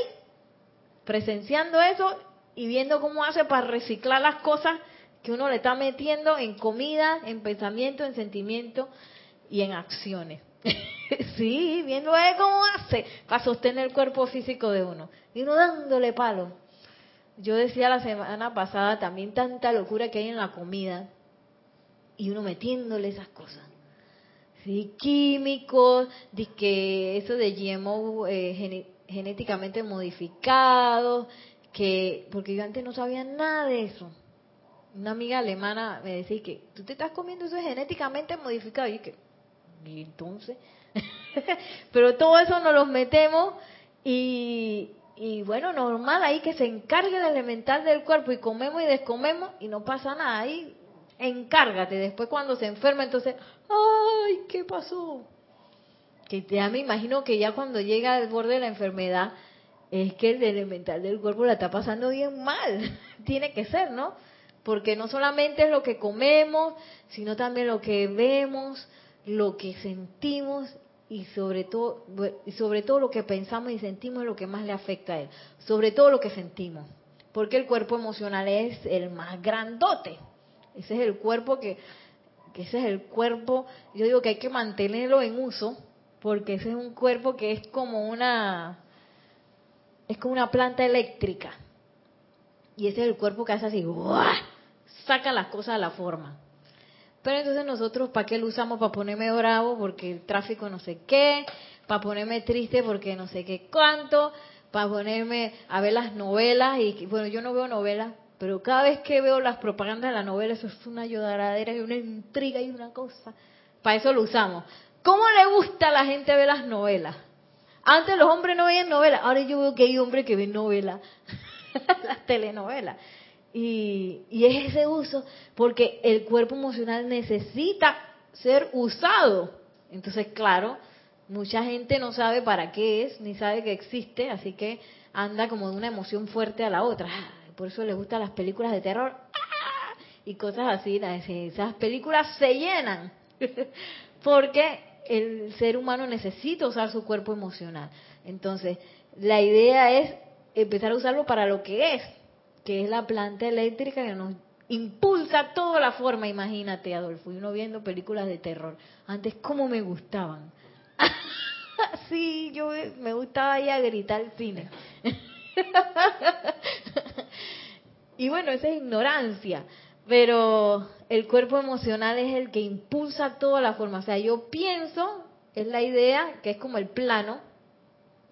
presenciando eso y viendo cómo hace para reciclar las cosas que uno le está metiendo en comida, en pensamiento, en sentimiento y en acciones. sí, viendo él cómo hace para sostener el cuerpo físico de uno. Y uno dándole palo. Yo decía la semana pasada también tanta locura que hay en la comida y uno metiéndole esas cosas sí, químicos, de que eso de GMO eh, genéticamente modificados, que porque yo antes no sabía nada de eso. Una amiga alemana me decía que tú te estás comiendo eso genéticamente modificado y que y entonces, pero todo eso nos los metemos y, y bueno, normal ahí que se encargue el elemental del cuerpo y comemos y descomemos y no pasa nada. Ahí encárgate. Después cuando se enferma, entonces, ay, ¿qué pasó? Que ya me imagino que ya cuando llega al borde de la enfermedad, es que el elemental del cuerpo la está pasando bien mal. Tiene que ser, ¿no? Porque no solamente es lo que comemos, sino también lo que vemos, lo que sentimos y sobre todo sobre todo lo que pensamos y sentimos es lo que más le afecta a él. Sobre todo lo que sentimos. Porque el cuerpo emocional es el más grandote. Ese es el cuerpo que ese es el cuerpo, yo digo que hay que mantenerlo en uso porque ese es un cuerpo que es como una es como una planta eléctrica. Y ese es el cuerpo que hace así, saca las cosas a la forma. Pero entonces nosotros, ¿para qué lo usamos? Para ponerme bravo porque el tráfico no sé qué, para ponerme triste porque no sé qué cuánto, para ponerme a ver las novelas. Y bueno, yo no veo novelas, pero cada vez que veo las propagandas de la novela, eso es una lloradera y una intriga y una cosa. Para eso lo usamos. ¿Cómo le gusta a la gente ver las novelas? Antes los hombres no veían novelas, ahora yo veo que hay hombres que ven novelas, las telenovelas. Y, y es ese uso, porque el cuerpo emocional necesita ser usado. Entonces, claro, mucha gente no sabe para qué es, ni sabe que existe, así que anda como de una emoción fuerte a la otra. Por eso le gustan las películas de terror y cosas así. Esas películas se llenan, porque el ser humano necesita usar su cuerpo emocional. Entonces, la idea es empezar a usarlo para lo que es, que es la planta eléctrica que nos impulsa toda la forma, imagínate, Adolfo, y uno viendo películas de terror. Antes, ¿cómo me gustaban? sí, yo me gustaba ir a gritar el cine. y bueno, esa es ignorancia, pero el cuerpo emocional es el que impulsa toda la forma. O sea, yo pienso, es la idea, que es como el plano,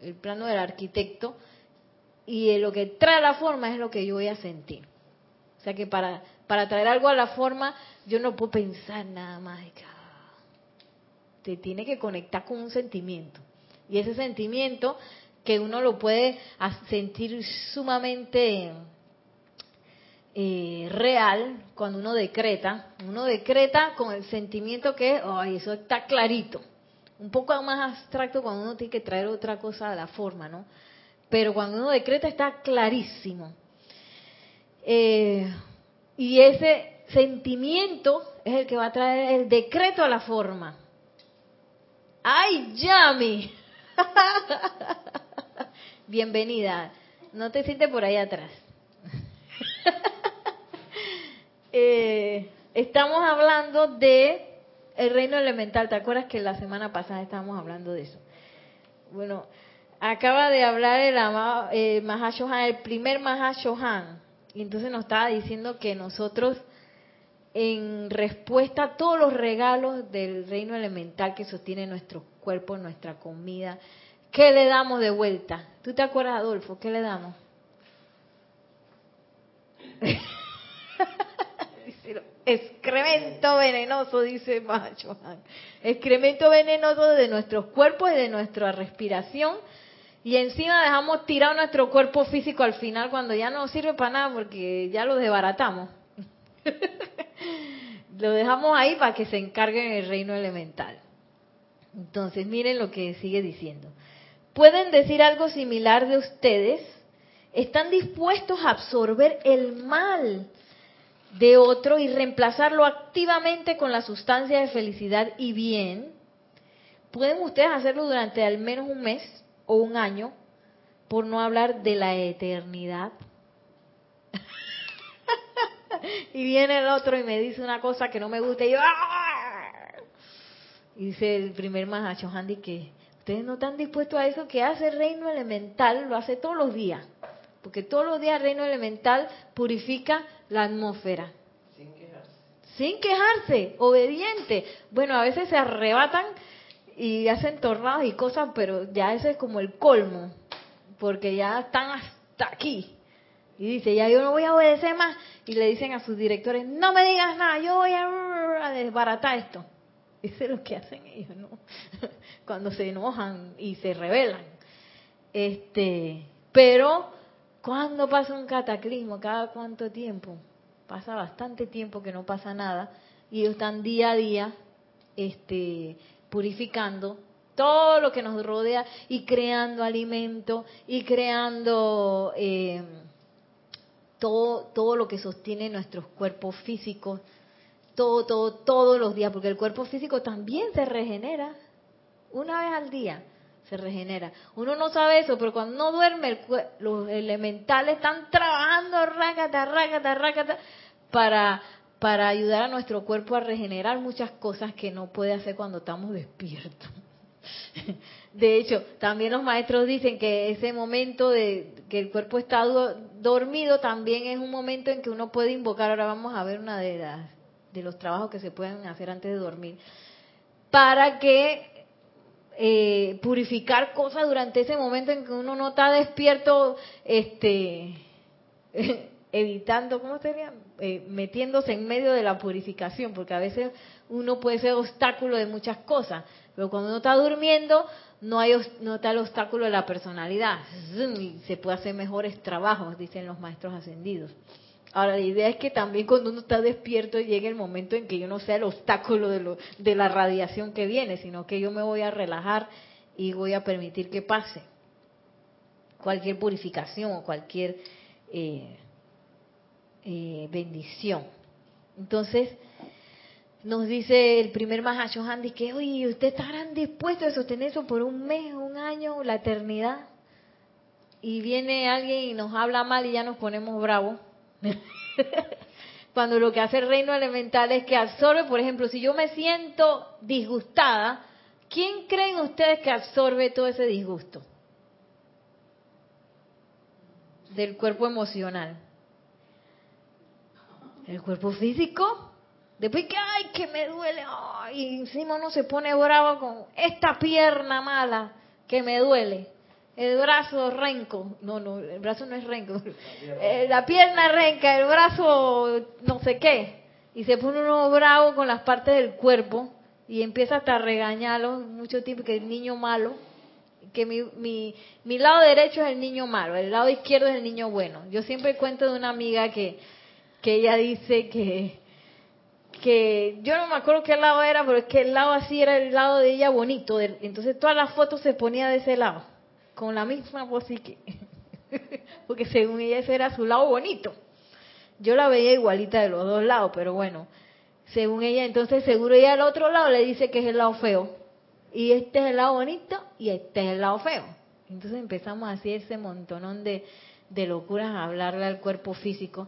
el plano del arquitecto, y lo que trae la forma es lo que yo voy a sentir. O sea que para, para traer algo a la forma, yo no puedo pensar nada más. Te tiene que conectar con un sentimiento. Y ese sentimiento que uno lo puede sentir sumamente eh, real cuando uno decreta. Uno decreta con el sentimiento que, ay, eso está clarito. Un poco más abstracto cuando uno tiene que traer otra cosa a la forma, ¿no? Pero cuando uno decreta está clarísimo. Eh, y ese sentimiento es el que va a traer el decreto a la forma. ¡Ay, Yami! Bienvenida. No te sientes por ahí atrás. Eh, estamos hablando de el reino elemental. ¿Te acuerdas que la semana pasada estábamos hablando de eso? Bueno, acaba de hablar el, amado, eh, el primer Mahashohan, y entonces nos estaba diciendo que nosotros, en respuesta a todos los regalos del reino elemental que sostiene nuestro cuerpo, nuestra comida, ¿qué le damos de vuelta? ¿Tú te acuerdas, Adolfo? ¿Qué le damos? excremento venenoso, dice Macho. Excremento venenoso de nuestros cuerpos y de nuestra respiración. Y encima dejamos tirado nuestro cuerpo físico al final cuando ya no sirve para nada porque ya lo desbaratamos. lo dejamos ahí para que se encargue en el reino elemental. Entonces, miren lo que sigue diciendo. ¿Pueden decir algo similar de ustedes? ¿Están dispuestos a absorber el mal de otro y reemplazarlo activamente con la sustancia de felicidad y bien, pueden ustedes hacerlo durante al menos un mes o un año, por no hablar de la eternidad. y viene el otro y me dice una cosa que no me gusta y yo ¡ah! y dice el primer Mahacho Handy que ustedes no están dispuestos a eso que hace reino elemental, lo hace todos los días. Porque todos los días el reino elemental purifica la atmósfera. Sin quejarse. Sin quejarse, obediente. Bueno, a veces se arrebatan y hacen tornados y cosas, pero ya ese es como el colmo, porque ya están hasta aquí. Y dice, ya yo no voy a obedecer más. Y le dicen a sus directores, no me digas nada, yo voy a, desbaratar esto. Eso es lo que hacen ellos, ¿no? Cuando se enojan y se rebelan. Este, pero, ¿cuándo pasa un cataclismo? ¿Cada cuánto tiempo? pasa bastante tiempo que no pasa nada y ellos están día a día este, purificando todo lo que nos rodea y creando alimento y creando eh, todo, todo lo que sostiene nuestros cuerpos físicos, todo, todo, todos los días, porque el cuerpo físico también se regenera una vez al día se regenera. Uno no sabe eso, pero cuando uno duerme, los elementales están trabajando rácata, rácata, rácata, para, para ayudar a nuestro cuerpo a regenerar muchas cosas que no puede hacer cuando estamos despiertos. De hecho, también los maestros dicen que ese momento de que el cuerpo está dormido también es un momento en que uno puede invocar. Ahora vamos a ver una de las de los trabajos que se pueden hacer antes de dormir para que eh, purificar cosas durante ese momento en que uno no está despierto, este, evitando, ¿cómo sería? Eh, metiéndose en medio de la purificación, porque a veces uno puede ser obstáculo de muchas cosas, pero cuando uno está durmiendo no hay no está el obstáculo de la personalidad se puede hacer mejores trabajos, dicen los maestros ascendidos. Ahora, la idea es que también cuando uno está despierto llegue el momento en que yo no sea el obstáculo de, lo, de la radiación que viene, sino que yo me voy a relajar y voy a permitir que pase cualquier purificación o cualquier eh, eh, bendición. Entonces, nos dice el primer Mahashohan, que, oye, ¿ustedes estarán dispuestos a sostener eso por un mes, un año, la eternidad? Y viene alguien y nos habla mal y ya nos ponemos bravos. Cuando lo que hace el reino elemental es que absorbe, por ejemplo, si yo me siento disgustada, ¿quién creen ustedes que absorbe todo ese disgusto? Del cuerpo emocional. El cuerpo físico. Después que, ay, que me duele, y encima uno se pone bravo con esta pierna mala que me duele el brazo renco, no, no, el brazo no es renco, eh, la pierna renca, el brazo no sé qué, y se pone uno bravo con las partes del cuerpo y empieza hasta a regañarlo mucho tiempo que el niño malo, que mi, mi, mi lado derecho es el niño malo, el lado izquierdo es el niño bueno. Yo siempre cuento de una amiga que, que ella dice que, que yo no me acuerdo qué lado era, pero es que el lado así era el lado de ella bonito, entonces todas las fotos se ponía de ese lado con la misma que porque según ella ese era su lado bonito. Yo la veía igualita de los dos lados, pero bueno, según ella, entonces seguro ella al otro lado le dice que es el lado feo. Y este es el lado bonito y este es el lado feo. Entonces empezamos a hacer ese montonón de, de locuras a hablarle al cuerpo físico,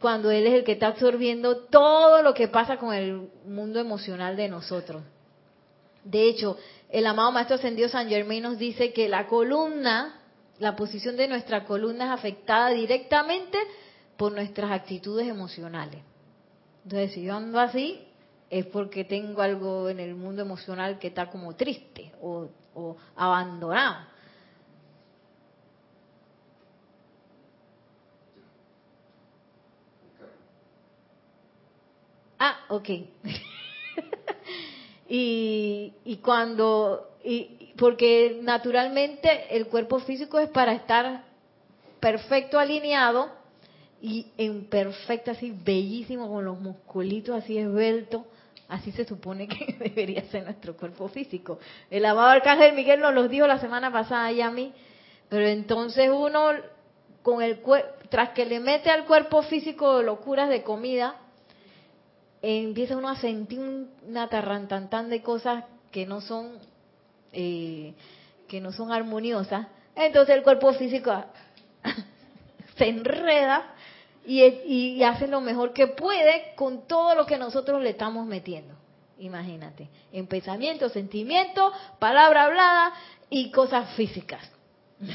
cuando él es el que está absorbiendo todo lo que pasa con el mundo emocional de nosotros. De hecho, el amado Maestro Ascendido San Germain nos dice que la columna, la posición de nuestra columna es afectada directamente por nuestras actitudes emocionales. Entonces, si yo ando así, es porque tengo algo en el mundo emocional que está como triste o, abandonado. Ah, ok. Y, y cuando, y, porque naturalmente el cuerpo físico es para estar perfecto alineado y en perfecto, así bellísimo, con los musculitos así esbeltos. Así se supone que debería ser nuestro cuerpo físico. El amado Arcángel Miguel nos los dijo la semana pasada y a mí. Pero entonces uno, con el tras que le mete al cuerpo físico locuras de comida, empieza uno a sentir una tarrantantán de cosas que no son eh, que no son armoniosas. Entonces el cuerpo físico se enreda y, hace lo mejor que puede con todo lo que nosotros le estamos metiendo. Imagínate en pensamiento sentimiento palabra hablada y cosas físicas.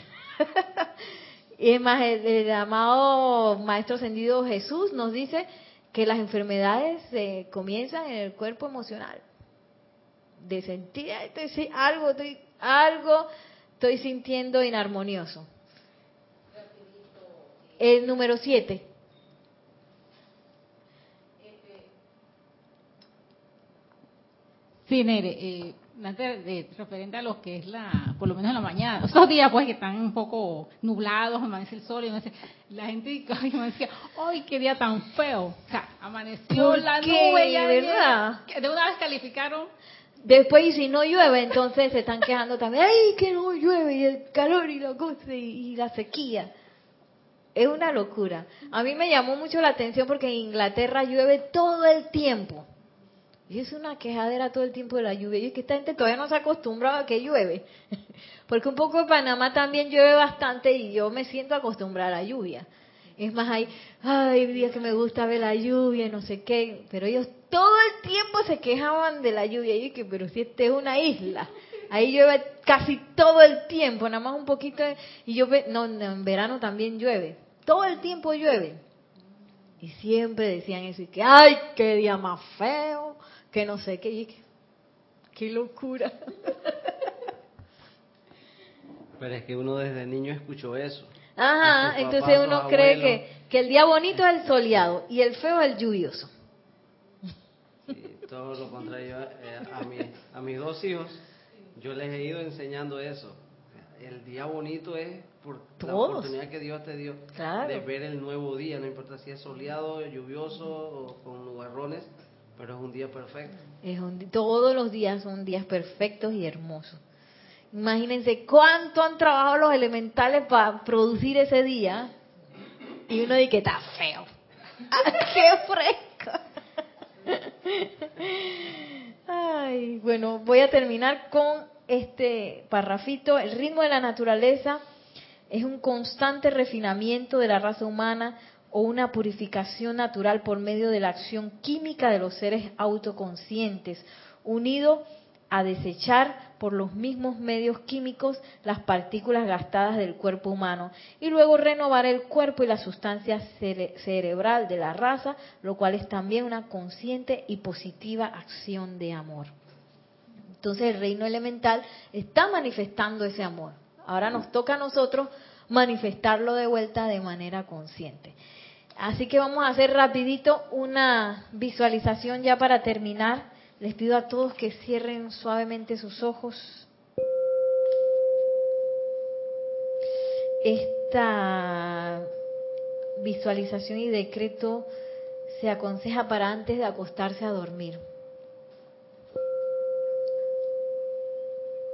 Y es más el, el amado maestro ascendido Jesús nos dice que las enfermedades se comienzan en el cuerpo emocional. De sentir estoy, algo, estoy, algo estoy sintiendo inarmonioso. El número 7. Sí, Nere, eh, antes de, referente a lo que es la, por lo menos en la mañana, esos días pues que están un poco nublados, amanece el sol y sé, la gente me decía, ¡ay, qué día tan feo! O sea, amaneció ¿Por la qué? nube ya ¿Verdad? que de una vez calificaron Después, y si no llueve, entonces se están quejando también. ¡Ay, que no llueve! Y el calor y la cosa y, y la sequía. Es una locura. A mí me llamó mucho la atención porque en Inglaterra llueve todo el tiempo. Y es una quejadera todo el tiempo de la lluvia. Y es que esta gente todavía no se ha acostumbrado a que llueve. Porque un poco de Panamá también llueve bastante y yo me siento acostumbrada a la lluvia. Es más, hay, ay, días que me gusta ver la lluvia y no sé qué. Pero ellos todo el tiempo se quejaban de la lluvia. Y yo que, pero si esta es una isla. Ahí llueve casi todo el tiempo, nada más un poquito. y yo, no, en verano también llueve. Todo el tiempo llueve. Y siempre decían eso, y que, ay, qué día más feo, que no sé qué, qué locura. Pero es que uno desde niño escuchó eso. Ajá, entonces uno cree que, que el día bonito es el soleado y el feo es el lluvioso. Sí, todo lo contrario eh, a, mi, a mis dos hijos, yo les he ido enseñando eso. El día bonito es por la oportunidad que Dios te dio Claro. de ver el nuevo día, no importa si es soleado, lluvioso o con nubarrones, pero es un día perfecto. Es un todos los días son días perfectos y hermosos. Imagínense cuánto han trabajado los elementales para producir ese día y uno dice que está feo. ¡Ah, ¡Qué fresco! Ay, bueno, voy a terminar con este parrafito. El ritmo de la naturaleza es un constante refinamiento de la raza humana o una purificación natural por medio de la acción química de los seres autoconscientes, unido a desechar por los mismos medios químicos las partículas gastadas del cuerpo humano y luego renovar el cuerpo y la sustancia cere- cerebral de la raza, lo cual es también una consciente y positiva acción de amor. Entonces el reino elemental está manifestando ese amor. Ahora nos toca a nosotros manifestarlo de vuelta de manera consciente. Así que vamos a hacer rapidito una visualización ya para terminar. Les pido a todos que cierren suavemente sus ojos. Esta visualización y decreto se aconseja para antes de acostarse a dormir.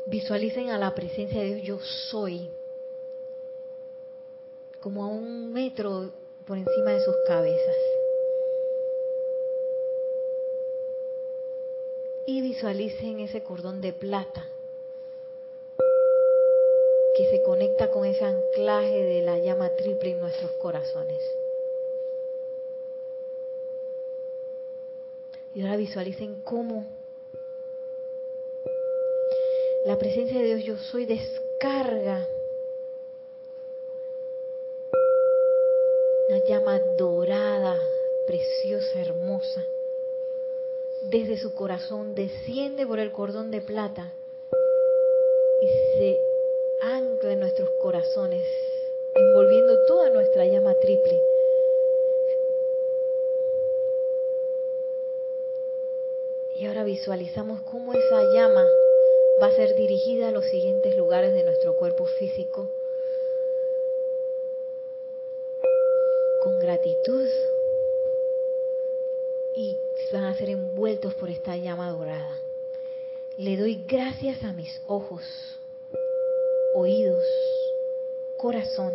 Visualicen a la presencia de Dios, yo soy, como a un metro por encima de sus cabezas. Y visualicen ese cordón de plata que se conecta con ese anclaje de la llama triple en nuestros corazones. Y ahora visualicen cómo la presencia de Dios yo soy descarga una llama dorada, preciosa, hermosa. Desde su corazón desciende por el cordón de plata y se ancla en nuestros corazones, envolviendo toda nuestra llama triple. Y ahora visualizamos cómo esa llama va a ser dirigida a los siguientes lugares de nuestro cuerpo físico con gratitud y van a ser envueltos por esta llama dorada. Le doy gracias a mis ojos, oídos, corazón,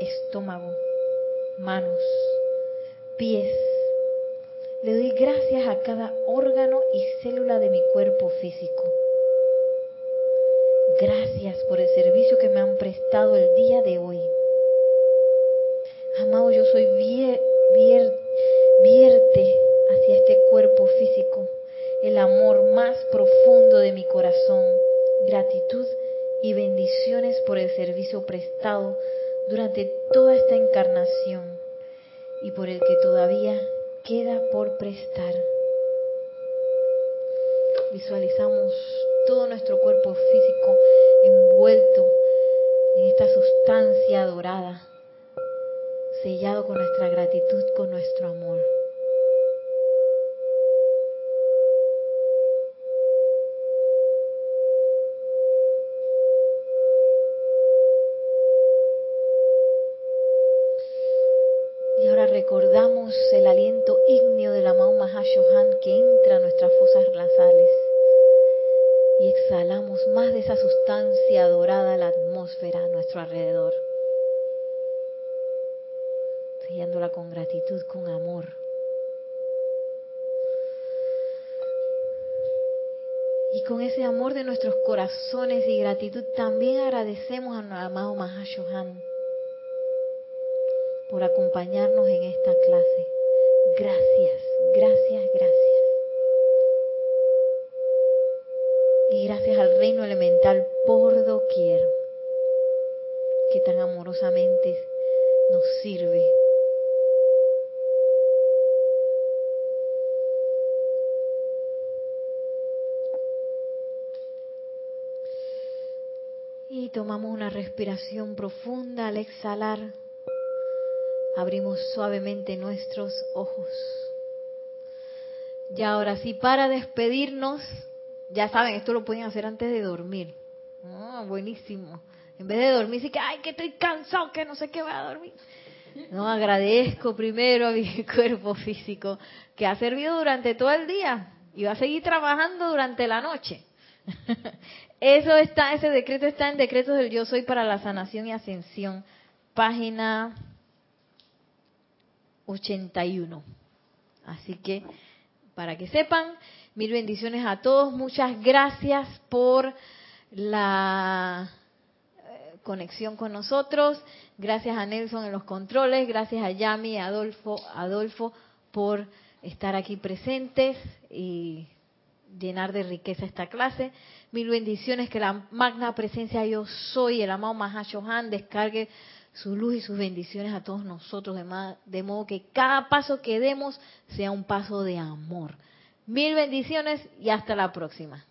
estómago, manos, pies. Le doy gracias a cada órgano y célula de mi cuerpo físico. Gracias por el servicio que me han prestado el día de hoy. Amado, yo soy vier- vier- vierte hacia este cuerpo físico el amor más profundo de mi corazón, gratitud y bendiciones por el servicio prestado durante toda esta encarnación y por el que todavía queda por prestar. Visualizamos todo nuestro cuerpo físico envuelto en esta sustancia dorada sellado con nuestra gratitud, con nuestro amor. Y ahora recordamos el aliento ígneo del amado Mahashohan que entra a nuestras fosas nasales y exhalamos más de esa sustancia dorada a la atmósfera a nuestro alrededor sellándola con gratitud, con amor. Y con ese amor de nuestros corazones y gratitud también agradecemos a nuestro amado Mahashohan por acompañarnos en esta clase. Gracias, gracias, gracias. Y gracias al reino elemental por doquier, que tan amorosamente nos sirve. Y tomamos una respiración profunda al exhalar. Abrimos suavemente nuestros ojos. Y ahora sí, para despedirnos, ya saben, esto lo pueden hacer antes de dormir. Ah, buenísimo. En vez de dormir, sí que, ay, que estoy cansado, que no sé qué voy a dormir. No, agradezco primero a mi cuerpo físico que ha servido durante todo el día y va a seguir trabajando durante la noche. Eso está, ese decreto está en Decretos del Yo Soy para la Sanación y Ascensión, página 81. Así que, para que sepan, mil bendiciones a todos. Muchas gracias por la eh, conexión con nosotros. Gracias a Nelson en los controles. Gracias a Yami, Adolfo, Adolfo por estar aquí presentes y llenar de riqueza esta clase. Mil bendiciones, que la magna presencia yo soy, el amado Mahashohan, descargue su luz y sus bendiciones a todos nosotros, de, de modo que cada paso que demos sea un paso de amor. Mil bendiciones y hasta la próxima.